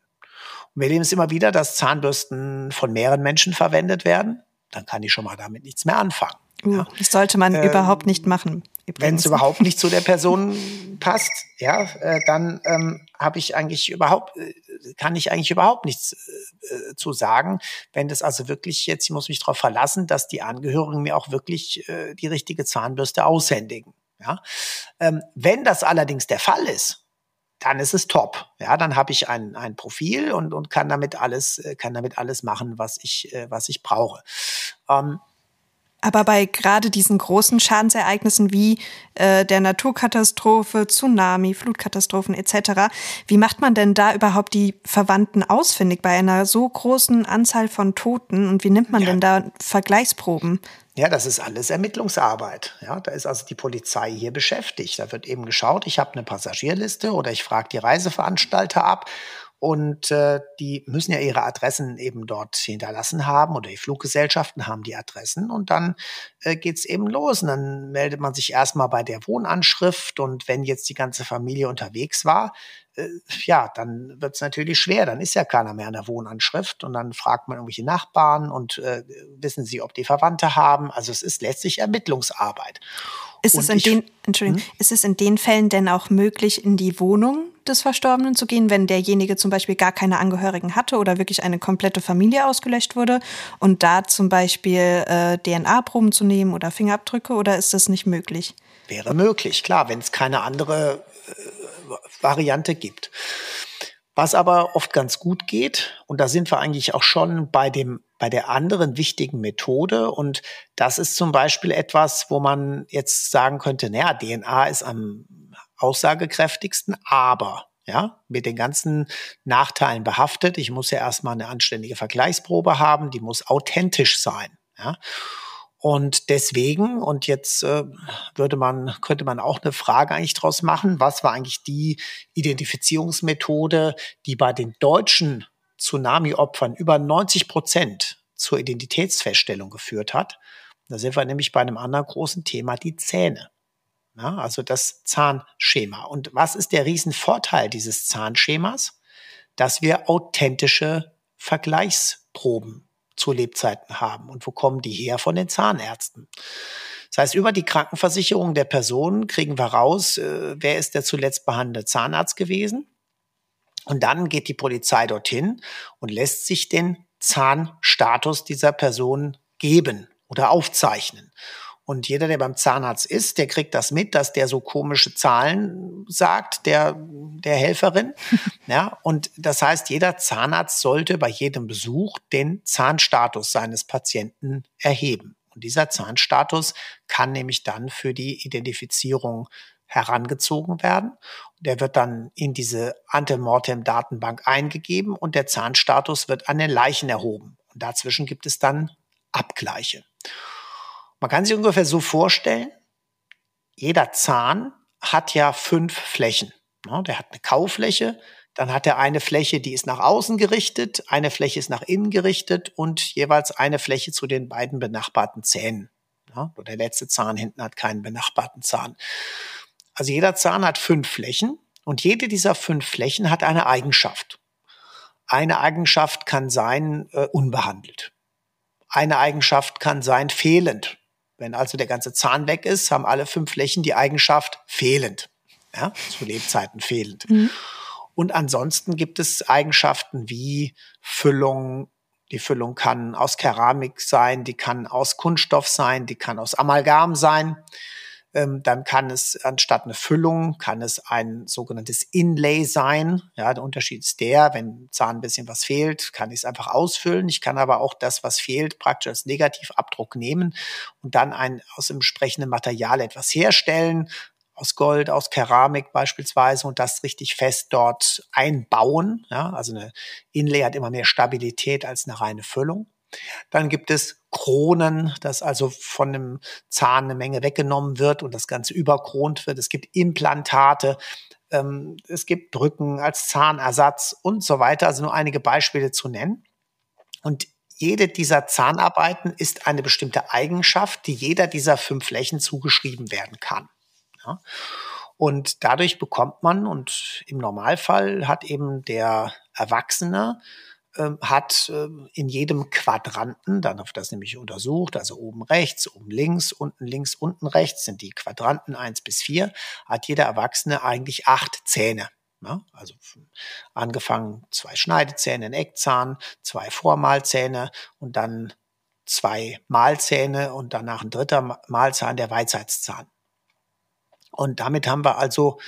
Und wir erleben es immer wieder, dass Zahnbürsten von mehreren Menschen verwendet werden. Dann kann ich schon mal damit nichts mehr anfangen. Uh, ja. Das sollte man ähm, überhaupt nicht machen. Wenn es überhaupt nicht zu der Person passt, ja, äh, dann ähm, habe ich eigentlich überhaupt, äh, kann ich eigentlich überhaupt nichts äh, zu sagen. Wenn das also wirklich jetzt, ich muss mich darauf verlassen, dass die Angehörigen mir auch wirklich äh, die richtige Zahnbürste aushändigen. Ja, ähm, wenn das allerdings der Fall ist, dann ist es top. Ja, dann habe ich ein, ein Profil und, und kann damit alles, äh, kann damit alles machen, was ich, äh, was ich brauche. Ähm, aber bei gerade diesen großen Schadensereignissen wie äh, der Naturkatastrophe, Tsunami, Flutkatastrophen etc., wie macht man denn da überhaupt die Verwandten ausfindig bei einer so großen Anzahl von Toten und wie nimmt man ja. denn da Vergleichsproben? Ja, das ist alles Ermittlungsarbeit. Ja, da ist also die Polizei hier beschäftigt. Da wird eben geschaut, ich habe eine Passagierliste oder ich frage die Reiseveranstalter ab und äh, die müssen ja ihre Adressen eben dort hinterlassen haben oder die Fluggesellschaften haben die Adressen und dann äh, geht's eben los. Und dann meldet man sich erstmal bei der Wohnanschrift und wenn jetzt die ganze Familie unterwegs war, äh, ja, dann wird's natürlich schwer. Dann ist ja keiner mehr an der Wohnanschrift und dann fragt man irgendwelche Nachbarn und äh, wissen sie, ob die Verwandte haben. Also es ist letztlich Ermittlungsarbeit. Ist es, in den, Entschuldigung, hm? ist es in den Fällen denn auch möglich, in die Wohnung des Verstorbenen zu gehen, wenn derjenige zum Beispiel gar keine Angehörigen hatte oder wirklich eine komplette Familie ausgelöscht wurde und da zum Beispiel äh, DNA-Proben zu nehmen oder Fingerabdrücke oder ist das nicht möglich? Wäre möglich, klar, wenn es keine andere äh, Variante gibt. Was aber oft ganz gut geht, und da sind wir eigentlich auch schon bei dem, bei der anderen wichtigen Methode, und das ist zum Beispiel etwas, wo man jetzt sagen könnte, naja, DNA ist am aussagekräftigsten, aber ja, mit den ganzen Nachteilen behaftet. Ich muss ja erstmal eine anständige Vergleichsprobe haben, die muss authentisch sein. Ja. Und deswegen, und jetzt äh, würde man, könnte man auch eine Frage eigentlich draus machen, was war eigentlich die Identifizierungsmethode, die bei den deutschen Tsunami-Opfern über 90 Prozent zur Identitätsfeststellung geführt hat? Da sind wir nämlich bei einem anderen großen Thema, die Zähne. Ja, also das Zahnschema. Und was ist der Riesenvorteil dieses Zahnschemas? Dass wir authentische Vergleichsproben zu Lebzeiten haben. Und wo kommen die her? Von den Zahnärzten. Das heißt, über die Krankenversicherung der Person kriegen wir raus, äh, wer ist der zuletzt behandelte Zahnarzt gewesen. Und dann geht die Polizei dorthin und lässt sich den Zahnstatus dieser Person geben oder aufzeichnen. Und jeder, der beim Zahnarzt ist, der kriegt das mit, dass der so komische Zahlen sagt, der, der Helferin. (laughs) Ja, und das heißt, jeder Zahnarzt sollte bei jedem Besuch den Zahnstatus seines Patienten erheben. Und dieser Zahnstatus kann nämlich dann für die Identifizierung herangezogen werden. Der wird dann in diese Antemortem-Datenbank eingegeben und der Zahnstatus wird an den Leichen erhoben. Und dazwischen gibt es dann Abgleiche. Man kann sich ungefähr so vorstellen, jeder Zahn hat ja fünf Flächen. Der hat eine Kaufläche, dann hat er eine Fläche, die ist nach außen gerichtet, eine Fläche ist nach innen gerichtet und jeweils eine Fläche zu den beiden benachbarten Zähnen. Ja, der letzte Zahn hinten hat keinen benachbarten Zahn. Also jeder Zahn hat fünf Flächen und jede dieser fünf Flächen hat eine Eigenschaft. Eine Eigenschaft kann sein äh, unbehandelt. Eine Eigenschaft kann sein fehlend. Wenn also der ganze Zahn weg ist, haben alle fünf Flächen die Eigenschaft fehlend. Ja, zu Lebzeiten fehlend. Mhm. Und ansonsten gibt es Eigenschaften wie Füllung. Die Füllung kann aus Keramik sein, die kann aus Kunststoff sein, die kann aus Amalgam sein ähm, dann kann es anstatt eine Füllung, kann es ein sogenanntes Inlay sein. Ja, der Unterschied ist der, wenn Zahn ein bisschen was fehlt, kann ich es einfach ausfüllen. Ich kann aber auch das, was fehlt, praktisch als Negativabdruck nehmen und dann ein aus dem entsprechenden Material etwas herstellen, aus Gold, aus Keramik beispielsweise und das richtig fest dort einbauen. Ja, also eine Inlay hat immer mehr Stabilität als eine reine Füllung. Dann gibt es Kronen, dass also von einem Zahn eine Menge weggenommen wird und das Ganze überkront wird. Es gibt Implantate, ähm, es gibt Brücken als Zahnersatz und so weiter. Also nur einige Beispiele zu nennen. Und jede dieser Zahnarbeiten ist eine bestimmte Eigenschaft, die jeder dieser fünf Flächen zugeschrieben werden kann. Ja. Und dadurch bekommt man, und im Normalfall hat eben der Erwachsene hat äh, in jedem Quadranten, dann auf das nämlich untersucht, also oben rechts, oben links, unten links, unten rechts sind die Quadranten eins bis vier, hat jeder Erwachsene eigentlich acht Zähne. Ja, also angefangen zwei Schneidezähne, ein Eckzahn, zwei Vormalzähne und dann zwei Mahlzähne und danach ein dritter Mahlzahn, der Weisheitszahn. Und damit haben wir also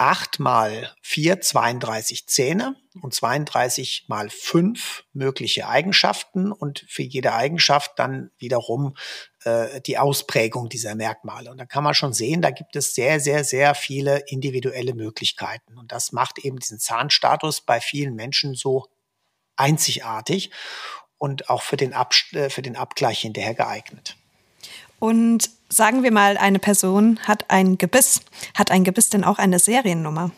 8 mal 4 32 Zähne und 32 mal 5 mögliche Eigenschaften und für jede Eigenschaft dann wiederum äh, die Ausprägung dieser Merkmale. Und da kann man schon sehen, da gibt es sehr, sehr, sehr viele individuelle Möglichkeiten. Und das macht eben diesen Zahnstatus bei vielen Menschen so einzigartig und auch für den, Ab äh, für den Abgleich hinterher geeignet. Und sagen wir mal, eine Person hat ein Gebiss. Hat ein Gebiss denn auch eine Seriennummer?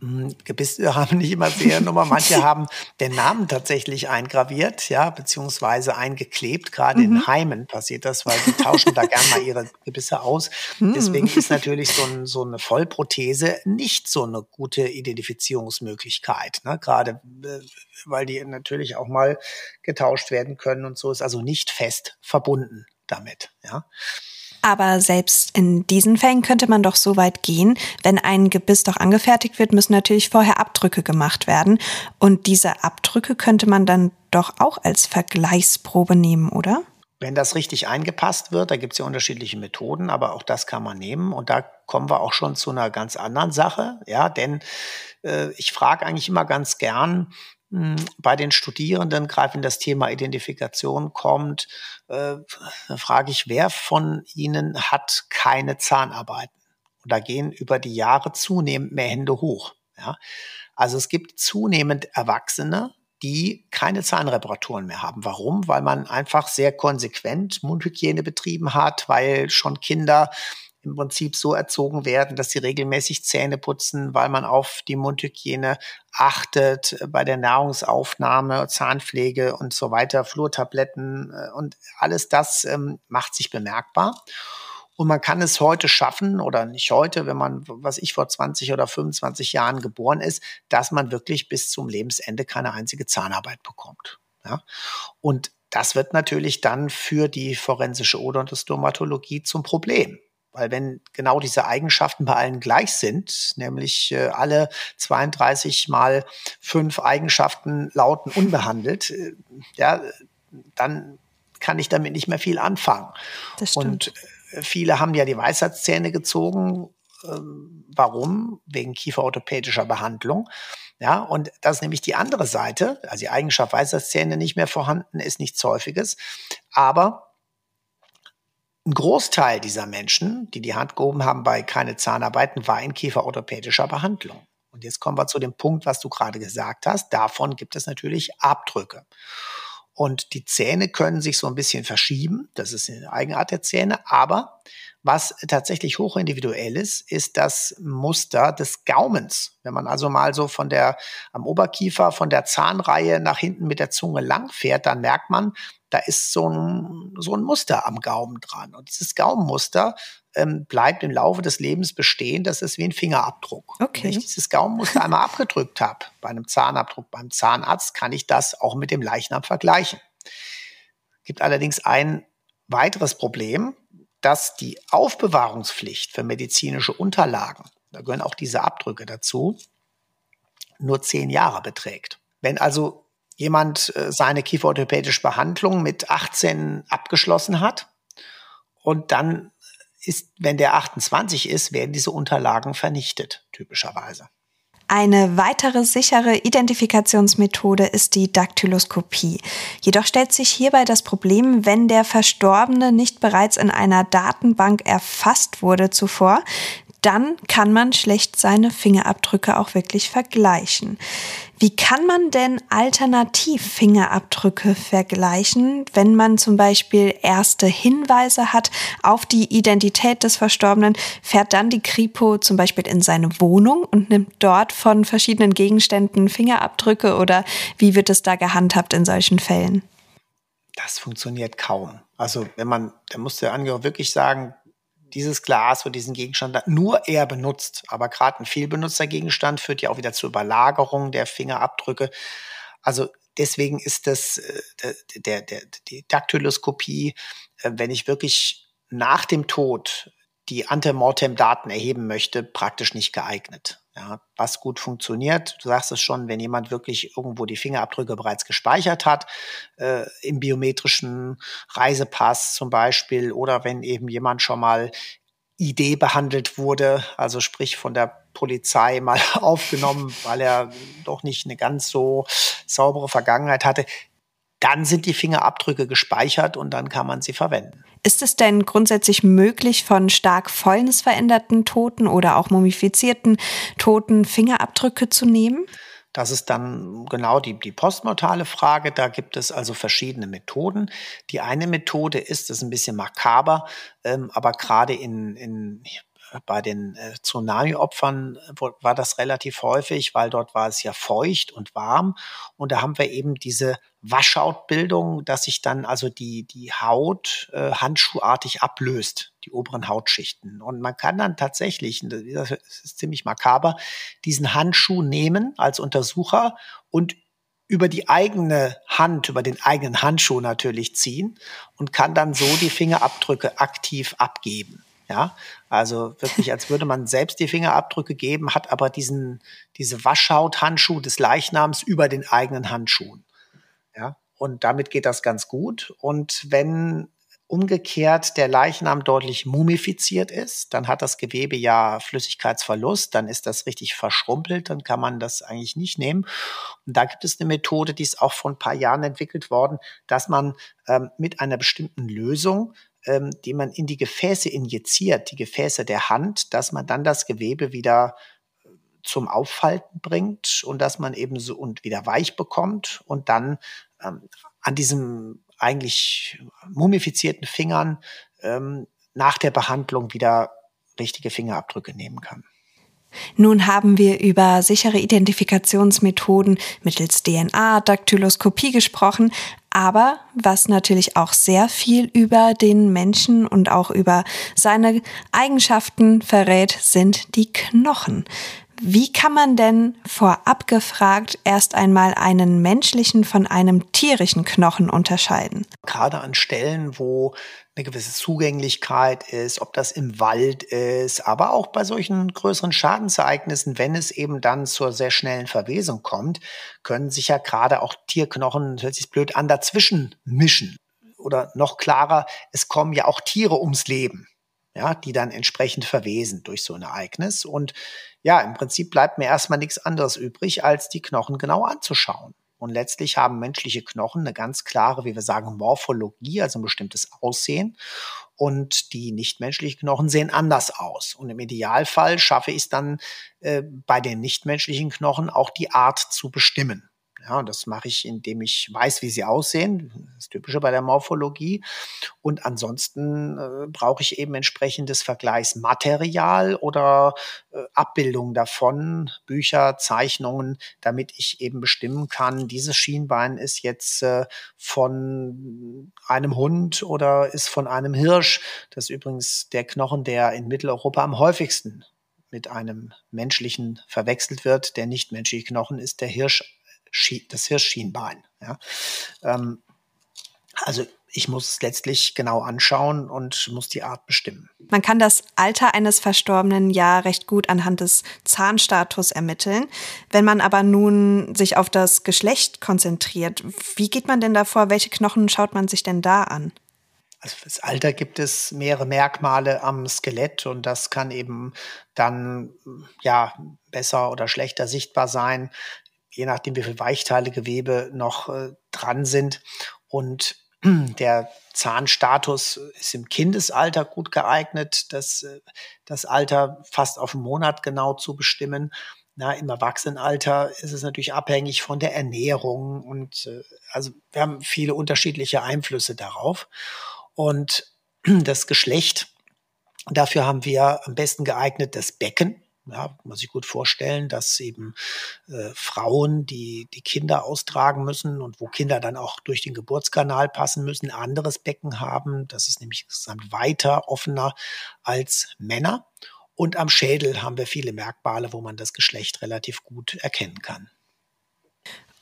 Hm, Gebisse (laughs) haben nicht immer Seriennummer. Manche (laughs) haben den Namen tatsächlich eingraviert, ja, beziehungsweise eingeklebt. Gerade mhm. in Heimen passiert das, weil die tauschen da gerne mal ihre Gebisse aus. Mhm. Deswegen ist natürlich so, ein, so, eine Vollprothese nicht so eine gute Identifizierungsmöglichkeit. Ne? Gerade äh, weil die natürlich auch mal getauscht werden können und so ist also nicht fest verbunden damit. Ja. Aber selbst in diesen Fällen könnte man doch so weit gehen, wenn ein Gebiss doch angefertigt wird, müssen natürlich vorher Abdrücke gemacht werden. Und diese Abdrücke könnte man dann doch auch als Vergleichsprobe nehmen, oder? Wenn das richtig eingepasst wird, da gibt es ja unterschiedliche Methoden, aber auch das kann man nehmen. Und da kommen wir auch schon zu einer ganz anderen Sache. Ja, denn äh, ich frage eigentlich immer ganz gern, bei den Studierenden, wenn das Thema Identifikation kommt, äh, frage ich, wer von ihnen hat keine Zahnarbeiten? Und da gehen über die Jahre zunehmend mehr Hände hoch. Ja? Also es gibt zunehmend Erwachsene, die keine Zahnreparaturen mehr haben. Warum? Weil man einfach sehr konsequent Mundhygiene betrieben hat, weil schon Kinder im Prinzip so erzogen werden, dass sie regelmäßig Zähne putzen, weil man auf die Mundhygiene achtet, bei der Nahrungsaufnahme, Zahnpflege und so weiter, Flurtabletten äh, und alles das ähm, macht sich bemerkbar. Und man kann es heute schaffen, oder nicht heute, wenn man, was ich vor 20 oder 25 Jahren geboren ist, dass man wirklich bis zum Lebensende keine einzige Zahnarbeit bekommt. Ja? Und das wird natürlich dann für die forensische Odontostomatologie zum Problem. Weil wenn genau diese Eigenschaften bei allen gleich sind, nämlich äh, alle 32 mal fünf Eigenschaften lauten unbehandelt, äh, ja, dann kann ich damit nicht mehr viel anfangen. Das stimmt. Und Viele haben ja die Weisheitszähne gezogen. Ähm, warum? Wegen kieferorthopädischer Behandlung. Ja, und das ist nämlich die andere Seite. Also die Eigenschaft Weisheitszähne nicht mehr vorhanden ist nichts Häufiges. Aber ein Großteil dieser Menschen, die die Hand gehoben haben bei keine Zahnarbeiten, war in kieferorthopädischer Behandlung. Und jetzt kommen wir zu dem Punkt, was du gerade gesagt hast. Davon gibt es natürlich Abdrücke. Und die Zähne können sich so ein bisschen verschieben. Das ist eine Eigenart der Zähne. Aber was tatsächlich hochindividuell ist, ist das Muster des Gaumens. Wenn man also mal so von der, am Oberkiefer, von der Zahnreihe nach hinten mit der Zunge lang fährt, dann merkt man, da ist so ein, so ein Muster am Gaumen dran. Und dieses Gaumenmuster ähm, bleibt im Laufe des Lebens bestehen. Das ist wie ein Fingerabdruck. Okay. Wenn ich dieses Gaumenmuster einmal abgedrückt habe, bei einem Zahnabdruck beim Zahnarzt, kann ich das auch mit dem Leichnam vergleichen. Gibt allerdings ein weiteres Problem, dass die Aufbewahrungspflicht für medizinische Unterlagen, da gehören auch diese Abdrücke dazu, nur zehn Jahre beträgt. Wenn also jemand äh, seine kieferorthopädische Behandlung mit 18 abgeschlossen hat und dann ist, wenn der 28 ist, werden diese Unterlagen vernichtet, typischerweise. Eine weitere sichere Identifikationsmethode ist die Daktyloskopie. Jedoch stellt sich hierbei das Problem, wenn der Verstorbene nicht bereits in einer Datenbank erfasst wurde zuvor, dann kann man schlecht seine Fingerabdrücke auch wirklich vergleichen. Wie kann man denn alternativ Fingerabdrücke vergleichen, wenn man zum Beispiel erste Hinweise hat auf die Identität des Verstorbenen, fährt dann die Kripo zum Beispiel in seine Wohnung und nimmt dort von verschiedenen Gegenständen Fingerabdrücke oder wie wird es da gehandhabt in solchen Fällen? Das funktioniert kaum. Also wenn man, da muss der Angehörige wirklich sagen, dieses Glas oder diesen Gegenstand nur er benutzt. Aber gerade ein fehlbenutzter Gegenstand führt ja auch wieder zur Überlagerung der Fingerabdrücke. Also deswegen ist das äh, der, der, die Daktyloskopie, äh, wenn ich wirklich nach dem Tod die Antemortem-Daten erheben möchte, praktisch nicht geeignet. Ja, was gut funktioniert, du sagst es schon, wenn jemand wirklich irgendwo die Fingerabdrücke bereits gespeichert hat, äh, im biometrischen Reisepass zum Beispiel, oder wenn eben jemand schon mal ID behandelt wurde, also sprich von der Polizei (laughs) mal aufgenommen, weil er doch nicht eine ganz so saubere Vergangenheit hatte, dann sind die Fingerabdrücke gespeichert und dann kann man sie verwenden. Ist es denn grundsätzlich möglich, von stark fäulnisveränderten Toten oder auch mumifizierten Toten Fingerabdrücke zu nehmen? Das ist dann genau die, die postmortale Frage. Da gibt es also verschiedene Methoden. Die eine Methode ist, das ist ein bisschen makaber, ähm, aber gerade in, in bei den äh, Tsunami-Opfern äh, war das relativ häufig, weil dort war es ja feucht und warm. Und da haben wir eben diese Waschautbildung, dass sich dann also die, die Haut äh, handschuhartig ablöst, die oberen Hautschichten. Und man kann dann tatsächlich, das ist ziemlich makaber, diesen Handschuh nehmen als Untersucher und über die eigene Hand, über den eigenen Handschuh natürlich ziehen und kann dann so die Fingerabdrücke aktiv abgeben. Ja, also wirklich, als würde man selbst die Fingerabdrücke geben, hat aber diesen, diese Waschhaut-Handschuh des Leichnams über den eigenen Handschuhen. Ja, und damit geht das ganz gut. Und wenn umgekehrt der Leichnam deutlich mumifiziert ist, dann hat das Gewebe ja Flüssigkeitsverlust, dann ist das richtig verschrumpelt, dann kann man das eigentlich nicht nehmen. Und da gibt es eine Methode, die ist auch vor ein paar Jahren entwickelt worden, dass man ähm, mit einer bestimmten Lösung ähm, die man in die Gefäße injiziert, die Gefäße der Hand, dass man dann das Gewebe wieder äh, zum Auffalten bringt und dass man eben so und wieder weich bekommt und dann ähm, an diesem eigentlich mumifizierten Fingern ähm, nach der Behandlung wieder richtige Fingerabdrücke nehmen kann. Nun haben wir über sichere Identifikationsmethoden mittels DNA, Daktyloskopie gesprochen, aber was natürlich auch sehr viel über den Menschen und auch über seine Eigenschaften verrät, sind die Knochen. Wie kann man denn vorab gefragt erst einmal einen menschlichen von einem tierischen Knochen unterscheiden? Gerade an Stellen, wo eine gewisse Zugänglichkeit ist, ob das im Wald ist, aber auch bei solchen größeren Schadensereignissen, wenn es eben dann zur sehr schnellen Verwesung kommt, können sich ja gerade auch Tierknochen, hört sich blöd an, dazwischen mischen. Oder noch klarer, es kommen ja auch Tiere ums Leben ja, die dann entsprechend verwesen durch so ein Ereignis. Und ja, im Prinzip bleibt mir erstmal nichts anderes übrig, als die Knochen genau anzuschauen. Und letztlich haben menschliche Knochen eine ganz klare, wie wir sagen, Morphologie, also ein bestimmtes Aussehen. Und die nichtmenschlichen Knochen sehen anders aus. Und im Idealfall schaffe ich es dann äh, bei den nichtmenschlichen Knochen auch die Art zu bestimmen. Ja, und das mache ich, indem ich weiß, wie sie aussehen. Das Typische bei der Morphologie. Und ansonsten äh, brauche ich eben entsprechendes Vergleichsmaterial oder äh, Abbildungen davon, Bücher, Zeichnungen, damit ich eben bestimmen kann, dieses Schienbein ist jetzt äh, von einem Hund oder ist von einem Hirsch. Das ist übrigens der Knochen, der in Mitteleuropa am häufigsten mit einem menschlichen verwechselt wird. Der nichtmenschliche Knochen ist der Hirsch das Hirschschienbein. Ja. Ähm, also ich muss es letztlich genau anschauen und muss die Art bestimmen. Man kann das Alter eines Verstorbenen ja recht gut anhand des Zahnstatus ermitteln. Wenn man aber nun sich auf das Geschlecht konzentriert, wie geht man denn davor? Welche Knochen schaut man sich denn da an? Also fürs Alter gibt es mehrere Merkmale am Skelett und das kann eben dann ja besser oder schlechter sichtbar sein je nachdem, wie viel Weichteilegewebe noch äh, dran sind. Und (clears throat) der Zahnstatus ist im Kindesalter gut geeignet, das, äh, das Alter fast auf einen Monat genau zu bestimmen. Na, Im Erwachsenenalter ist es natürlich abhängig von der Ernährung und äh, also wir haben viele unterschiedliche Einflüsse darauf. Und (clears throat) das Geschlecht, dafür haben wir am besten geeignet das Becken. Ja, man sich gut vorstellen, dass eben äh, Frauen, die die Kinder austragen müssen und wo Kinder dann auch durch den Geburtskanal passen müssen, ein anderes Becken haben. Das ist nämlich insgesamt weiter offener als Männer. Und am Schädel haben wir viele Merkmale, wo man das Geschlecht relativ gut erkennen kann.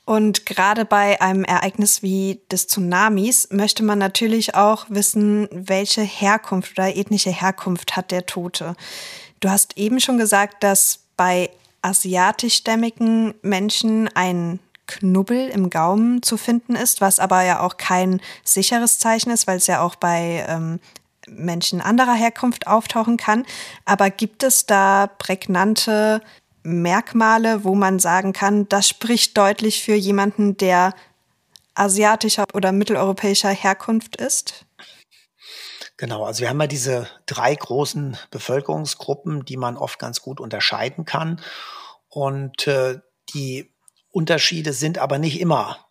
Und gerade bei einem Ereignis wie des Tsunamis möchte man natürlich auch wissen, welche Herkunft oder ethnische Herkunft hat der Tote. Du hast eben schon gesagt, dass bei asiatischstämmigen Menschen ein Knubbel im Gaumen zu finden ist, was aber ja auch kein sicheres Zeichen ist, weil es ja auch bei ähm, Menschen anderer Herkunft auftauchen kann. Aber gibt es da prägnante Merkmale, wo man sagen kann, das spricht deutlich für jemanden, der asiatischer oder mitteleuropäischer Herkunft ist? Genau, also wir haben ja diese drei großen Bevölkerungsgruppen, die man oft ganz gut unterscheiden kann. Und äh, die Unterschiede sind aber nicht immer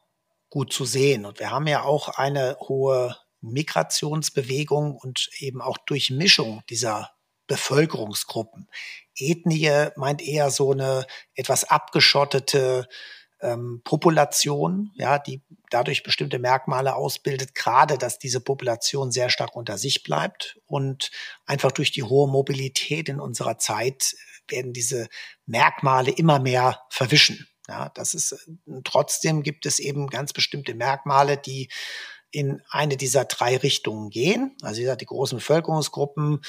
gut zu sehen. Und wir haben ja auch eine hohe Migrationsbewegung und eben auch Durchmischung dieser Bevölkerungsgruppen. Ethnie meint eher so eine etwas abgeschottete ähm, Population, ja, die dadurch bestimmte Merkmale ausbildet, gerade dass diese Population sehr stark unter sich bleibt und einfach durch die hohe Mobilität in unserer Zeit werden diese Merkmale immer mehr verwischen. Ja, das ist trotzdem gibt es eben ganz bestimmte Merkmale, die in eine dieser drei Richtungen gehen. Also wie gesagt, die großen Bevölkerungsgruppen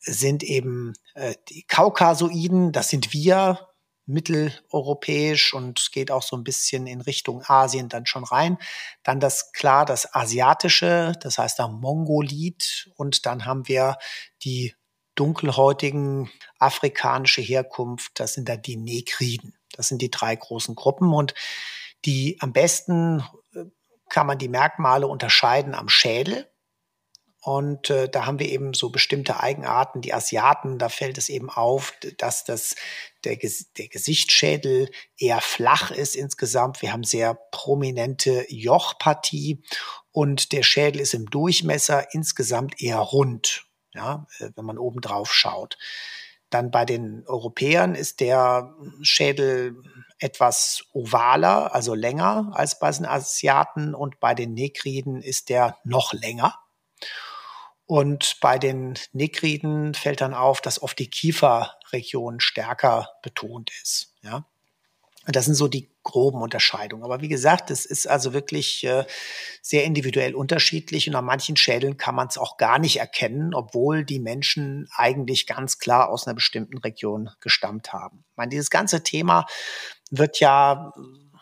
sind eben äh, die Kaukasoiden, das sind wir, mitteleuropäisch und geht auch so ein bisschen in Richtung Asien dann schon rein. Dann das klar, das asiatische, das heißt da Mongolid und dann haben wir die dunkelhäutigen afrikanische Herkunft, das sind da die Negriden. Das sind die drei großen Gruppen und die am besten äh, kann man die Merkmale unterscheiden am Schädel. Und äh, da haben wir eben so bestimmte Eigenarten. Die Asiaten, da fällt es eben auf, dass das, der, der Gesichtsschädel eher flach ist insgesamt. Wir haben sehr prominente Jochpartie und der Schädel ist im Durchmesser insgesamt eher rund, ja, äh, wenn man oben drauf schaut. Dann bei den Europäern ist der Schädel etwas ovaler, also länger als bei den Asiaten und bei den Negriden ist der noch länger. Und bei den Negriden fällt dann auf, dass oft die Kieferregion stärker betont ist. Ja. Das sind so die groben Unterscheidungen. Aber wie gesagt, es ist also wirklich äh, sehr individuell unterschiedlich und an manchen Schädeln kann man es auch gar nicht erkennen, obwohl die Menschen eigentlich ganz klar aus einer bestimmten Region gestammt haben. Ich meine, dieses ganze Thema wird ja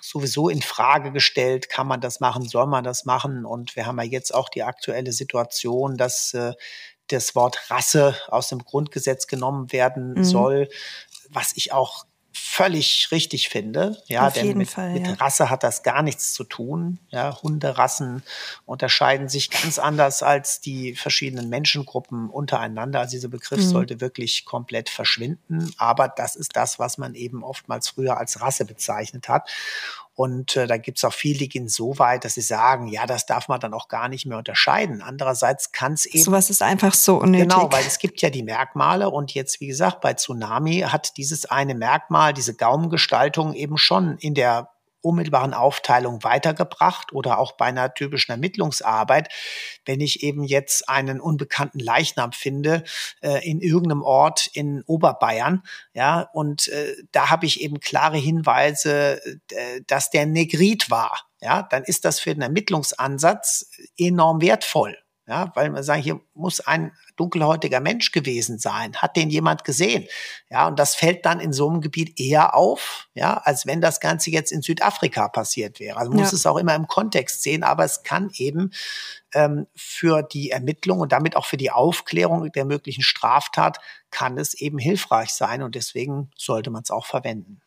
sowieso in Frage gestellt, kann man das machen, soll man das machen? Und wir haben ja jetzt auch die aktuelle Situation, dass äh, das Wort Rasse aus dem Grundgesetz genommen werden mhm. soll, was ich auch völlig richtig finde. Ja, Auf denn mit, Fall, mit ja. Rasse hat das gar nichts zu tun. Ja, Hunderassen unterscheiden sich ganz anders als die verschiedenen Menschengruppen untereinander. Also dieser Begriff Mhm. sollte wirklich komplett verschwinden. Aber das ist das, was man eben oftmals früher als Rasse bezeichnet hat. Und äh, da gibt es auch viele, die gehen so weit, dass sie sagen, ja, das darf man dann auch gar nicht mehr unterscheiden. Andererseits kann es eben Sowas ist einfach so unnötig. Genau, weil es gibt ja die Merkmale und jetzt, wie gesagt, bei Tsunami hat dieses eine Merkmal, diese Gaumengestaltung eben schon in der unmittelbaren Aufteilung weitergebracht oder auch bei einer typischen Ermittlungsarbeit. Wenn ich eben jetzt einen unbekannten Leichnam finde äh, in irgendeinem Ort in Oberbayern, ja, und äh, da habe ich eben klare Hinweise, äh, dass der Negrit war, ja, dann ist das für den Ermittlungsansatz enorm wertvoll. Ja, weil man sagen, hier muss ein dunkelhäutiger Mensch gewesen sein. Hat den jemand gesehen? Ja, und das fällt dann in so einem Gebiet eher auf, ja, als wenn das Ganze jetzt in Südafrika passiert wäre. Also man muss Ja. es auch immer im Kontext sehen, aber es kann eben ähm, für die Ermittlung und damit auch für die Aufklärung der möglichen Straftat kann es eben hilfreich sein und deswegen sollte man es auch verwenden.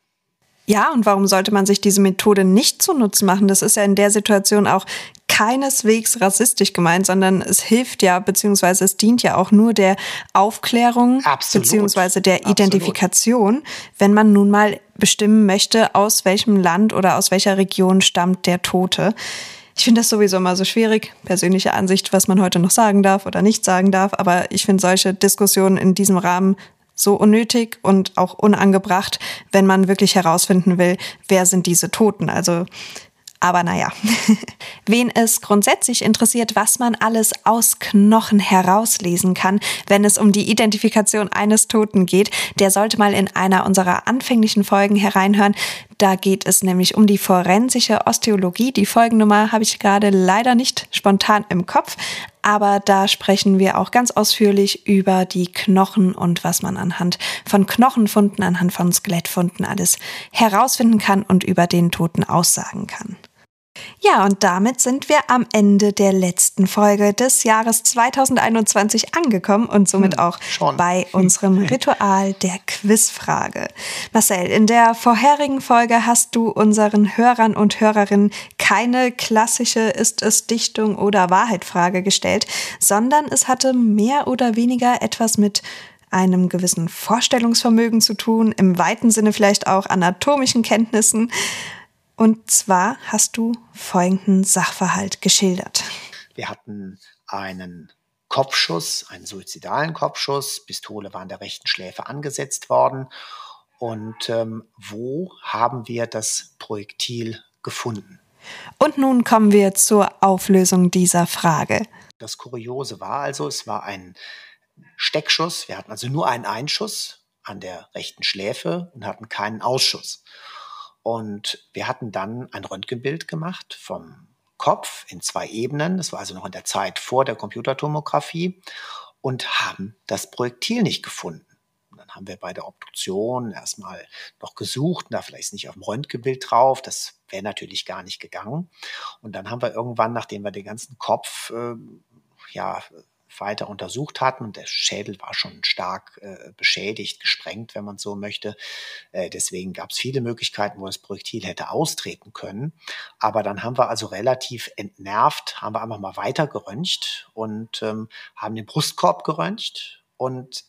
Ja, und warum sollte man sich diese Methode nicht zunutze machen? Das ist ja in der Situation auch keineswegs rassistisch gemeint, sondern es hilft ja, beziehungsweise es dient ja auch nur der Aufklärung, Absolut. beziehungsweise der Absolut. Identifikation, wenn man nun mal bestimmen möchte, aus welchem Land oder aus welcher Region stammt der Tote. Ich finde das sowieso immer so schwierig, persönliche Ansicht, was man heute noch sagen darf oder nicht sagen darf, aber ich finde solche Diskussionen in diesem Rahmen so unnötig und auch unangebracht, wenn man wirklich herausfinden will, wer sind diese Toten. Also, aber naja. (laughs) Wen es grundsätzlich interessiert, was man alles aus Knochen herauslesen kann, wenn es um die Identifikation eines Toten geht, der sollte mal in einer unserer anfänglichen Folgen hereinhören. Da geht es nämlich um die forensische Osteologie. Die Folgennummer habe ich gerade leider nicht spontan im Kopf, aber da sprechen wir auch ganz ausführlich über die Knochen und was man anhand von Knochenfunden, anhand von Skelettfunden alles herausfinden kann und über den Toten aussagen kann. Ja, und damit sind wir am Ende der letzten Folge des Jahres 2021 angekommen und somit Hm, auch schon. bei unserem (laughs) Ritual der Quizfrage. Marcel, in der vorherigen Folge hast du unseren Hörern und Hörerinnen keine klassische Ist es Dichtung oder Wahrheit-Frage gestellt, sondern es hatte mehr oder weniger etwas mit einem gewissen Vorstellungsvermögen zu tun, im weiten Sinne vielleicht auch anatomischen Kenntnissen. Und zwar hast du folgenden Sachverhalt geschildert. Wir hatten einen Kopfschuss, einen suizidalen Kopfschuss. Pistole war an der rechten Schläfe angesetzt worden. Und ähm, wo haben wir das Projektil gefunden? Und nun kommen wir zur Auflösung dieser Frage. Das Kuriose war also, es war ein Steckschuss. Wir hatten also nur einen Einschuss an der rechten Schläfe und hatten keinen Ausschuss. Und wir hatten dann ein Röntgenbild gemacht vom Kopf in zwei Ebenen. Das war also noch in der Zeit vor der Computertomographie und haben das Projektil nicht gefunden. Und dann haben wir bei der Obduktion erstmal noch gesucht, da vielleicht ist nicht auf dem Röntgenbild drauf, das wäre natürlich gar nicht gegangen. Und dann haben wir irgendwann, nachdem wir den ganzen Kopf äh, ja weiter untersucht hatten. Und der Schädel war schon stark äh, beschädigt, gesprengt, wenn man so möchte. Äh, deswegen gab es viele Möglichkeiten, wo das Projektil hätte austreten können. Aber dann haben wir also relativ entnervt, haben wir einfach mal weiter geröntgt und ähm, haben den Brustkorb geröntgt. Und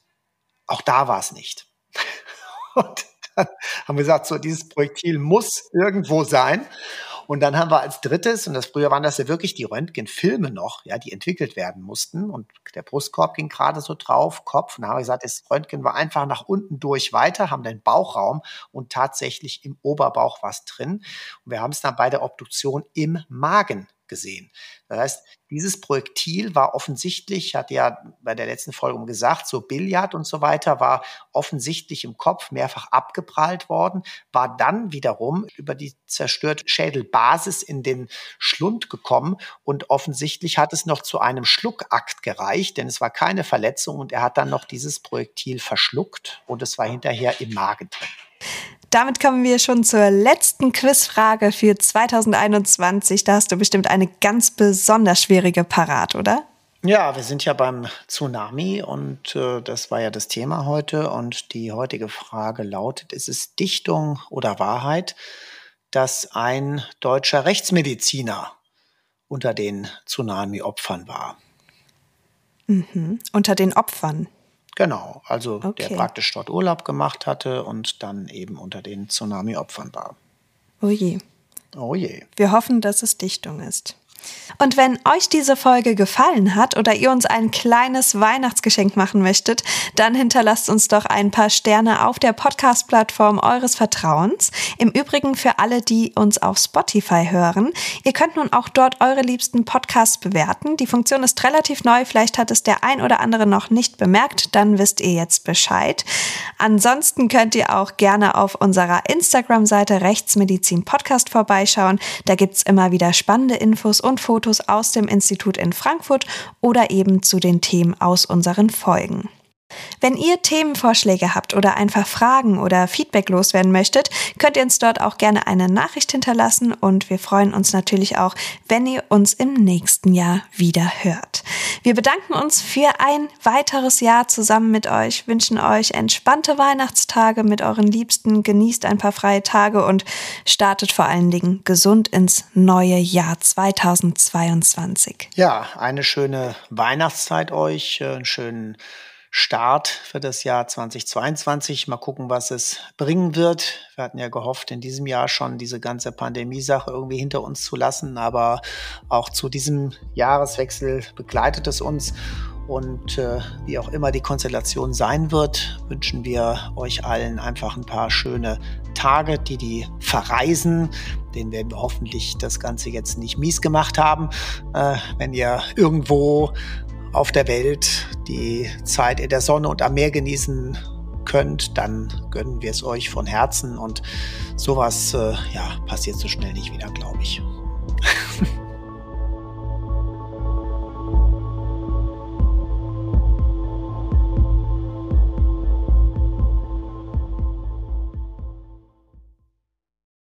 auch da war es nicht. (laughs) und dann haben wir gesagt, so dieses Projektil muss irgendwo sein. Und dann haben wir als drittes, und das früher waren das ja wirklich die Röntgenfilme noch, ja, die entwickelt werden mussten. Und der Brustkorb ging gerade so drauf, Kopf. Und dann haben wir gesagt, das Röntgen war einfach nach unten durch weiter, haben den Bauchraum und tatsächlich im Oberbauch was drin. Und wir haben es dann bei der Obduktion im Magen gesehen. Das heißt, dieses Projektil war offensichtlich, ich hatte ja bei der letzten Folge gesagt, so Billard und so weiter, war offensichtlich im Kopf mehrfach abgeprallt worden, war dann wiederum über die zerstörte Schädelbasis in den Schlund gekommen und offensichtlich hat es noch zu einem Schluckakt gereicht, denn es war keine Verletzung und er hat dann noch dieses Projektil verschluckt und es war hinterher im Magen drin. Damit kommen wir schon zur letzten Quizfrage für 2021. Da hast du bestimmt eine ganz besonders schwierige parat, oder? Ja, wir sind ja beim Tsunami und äh, das war ja das Thema heute. Und die heutige Frage lautet, ist es Dichtung oder Wahrheit, dass ein deutscher Rechtsmediziner unter den Tsunami-Opfern war? Mhm. Unter den Opfern. Genau, also okay. der praktisch dort Urlaub gemacht hatte und dann eben unter den Tsunami-Opfern war. Oh je. Oh je. Wir hoffen, dass es Dichtung ist. Und wenn euch diese Folge gefallen hat oder ihr uns ein kleines Weihnachtsgeschenk machen möchtet, dann hinterlasst uns doch ein paar Sterne auf der Podcast-Plattform eures Vertrauens. Im Übrigen für alle, die uns auf Spotify hören, ihr könnt nun auch dort eure liebsten Podcasts bewerten. Die Funktion ist relativ neu, vielleicht hat es der ein oder andere noch nicht bemerkt, dann wisst ihr jetzt Bescheid. Ansonsten könnt ihr auch gerne auf unserer Instagram-Seite Rechtsmedizin Podcast vorbeischauen. Da gibt's immer wieder spannende Infos und Fotos aus dem Institut in Frankfurt oder eben zu den Themen aus unseren Folgen. Wenn ihr Themenvorschläge habt oder einfach Fragen oder Feedback loswerden möchtet, könnt ihr uns dort auch gerne eine Nachricht hinterlassen und wir freuen uns natürlich auch, wenn ihr uns im nächsten Jahr wieder hört. Wir bedanken uns für ein weiteres Jahr zusammen mit euch, wünschen euch entspannte Weihnachtstage mit euren Liebsten, genießt ein paar freie Tage und startet vor allen Dingen gesund ins neue Jahr 2022. Ja, eine schöne Weihnachtszeit euch, äh, einen schönen Start für das Jahr 2022. Mal gucken, was es bringen wird. Wir hatten ja gehofft, in diesem Jahr schon diese ganze Pandemie-Sache irgendwie hinter uns zu lassen, aber auch zu diesem Jahreswechsel begleitet es uns. Und äh, wie auch immer die Konstellation sein wird, wünschen wir euch allen einfach ein paar schöne Tage, die die verreisen. Den werden wir hoffentlich das Ganze jetzt nicht mies gemacht haben. Äh, wenn ihr irgendwo auf der Welt die Zeit in der Sonne und am Meer genießen könnt, dann gönnen wir es euch von Herzen und sowas äh, ja, passiert so schnell nicht wieder, glaube ich. (laughs)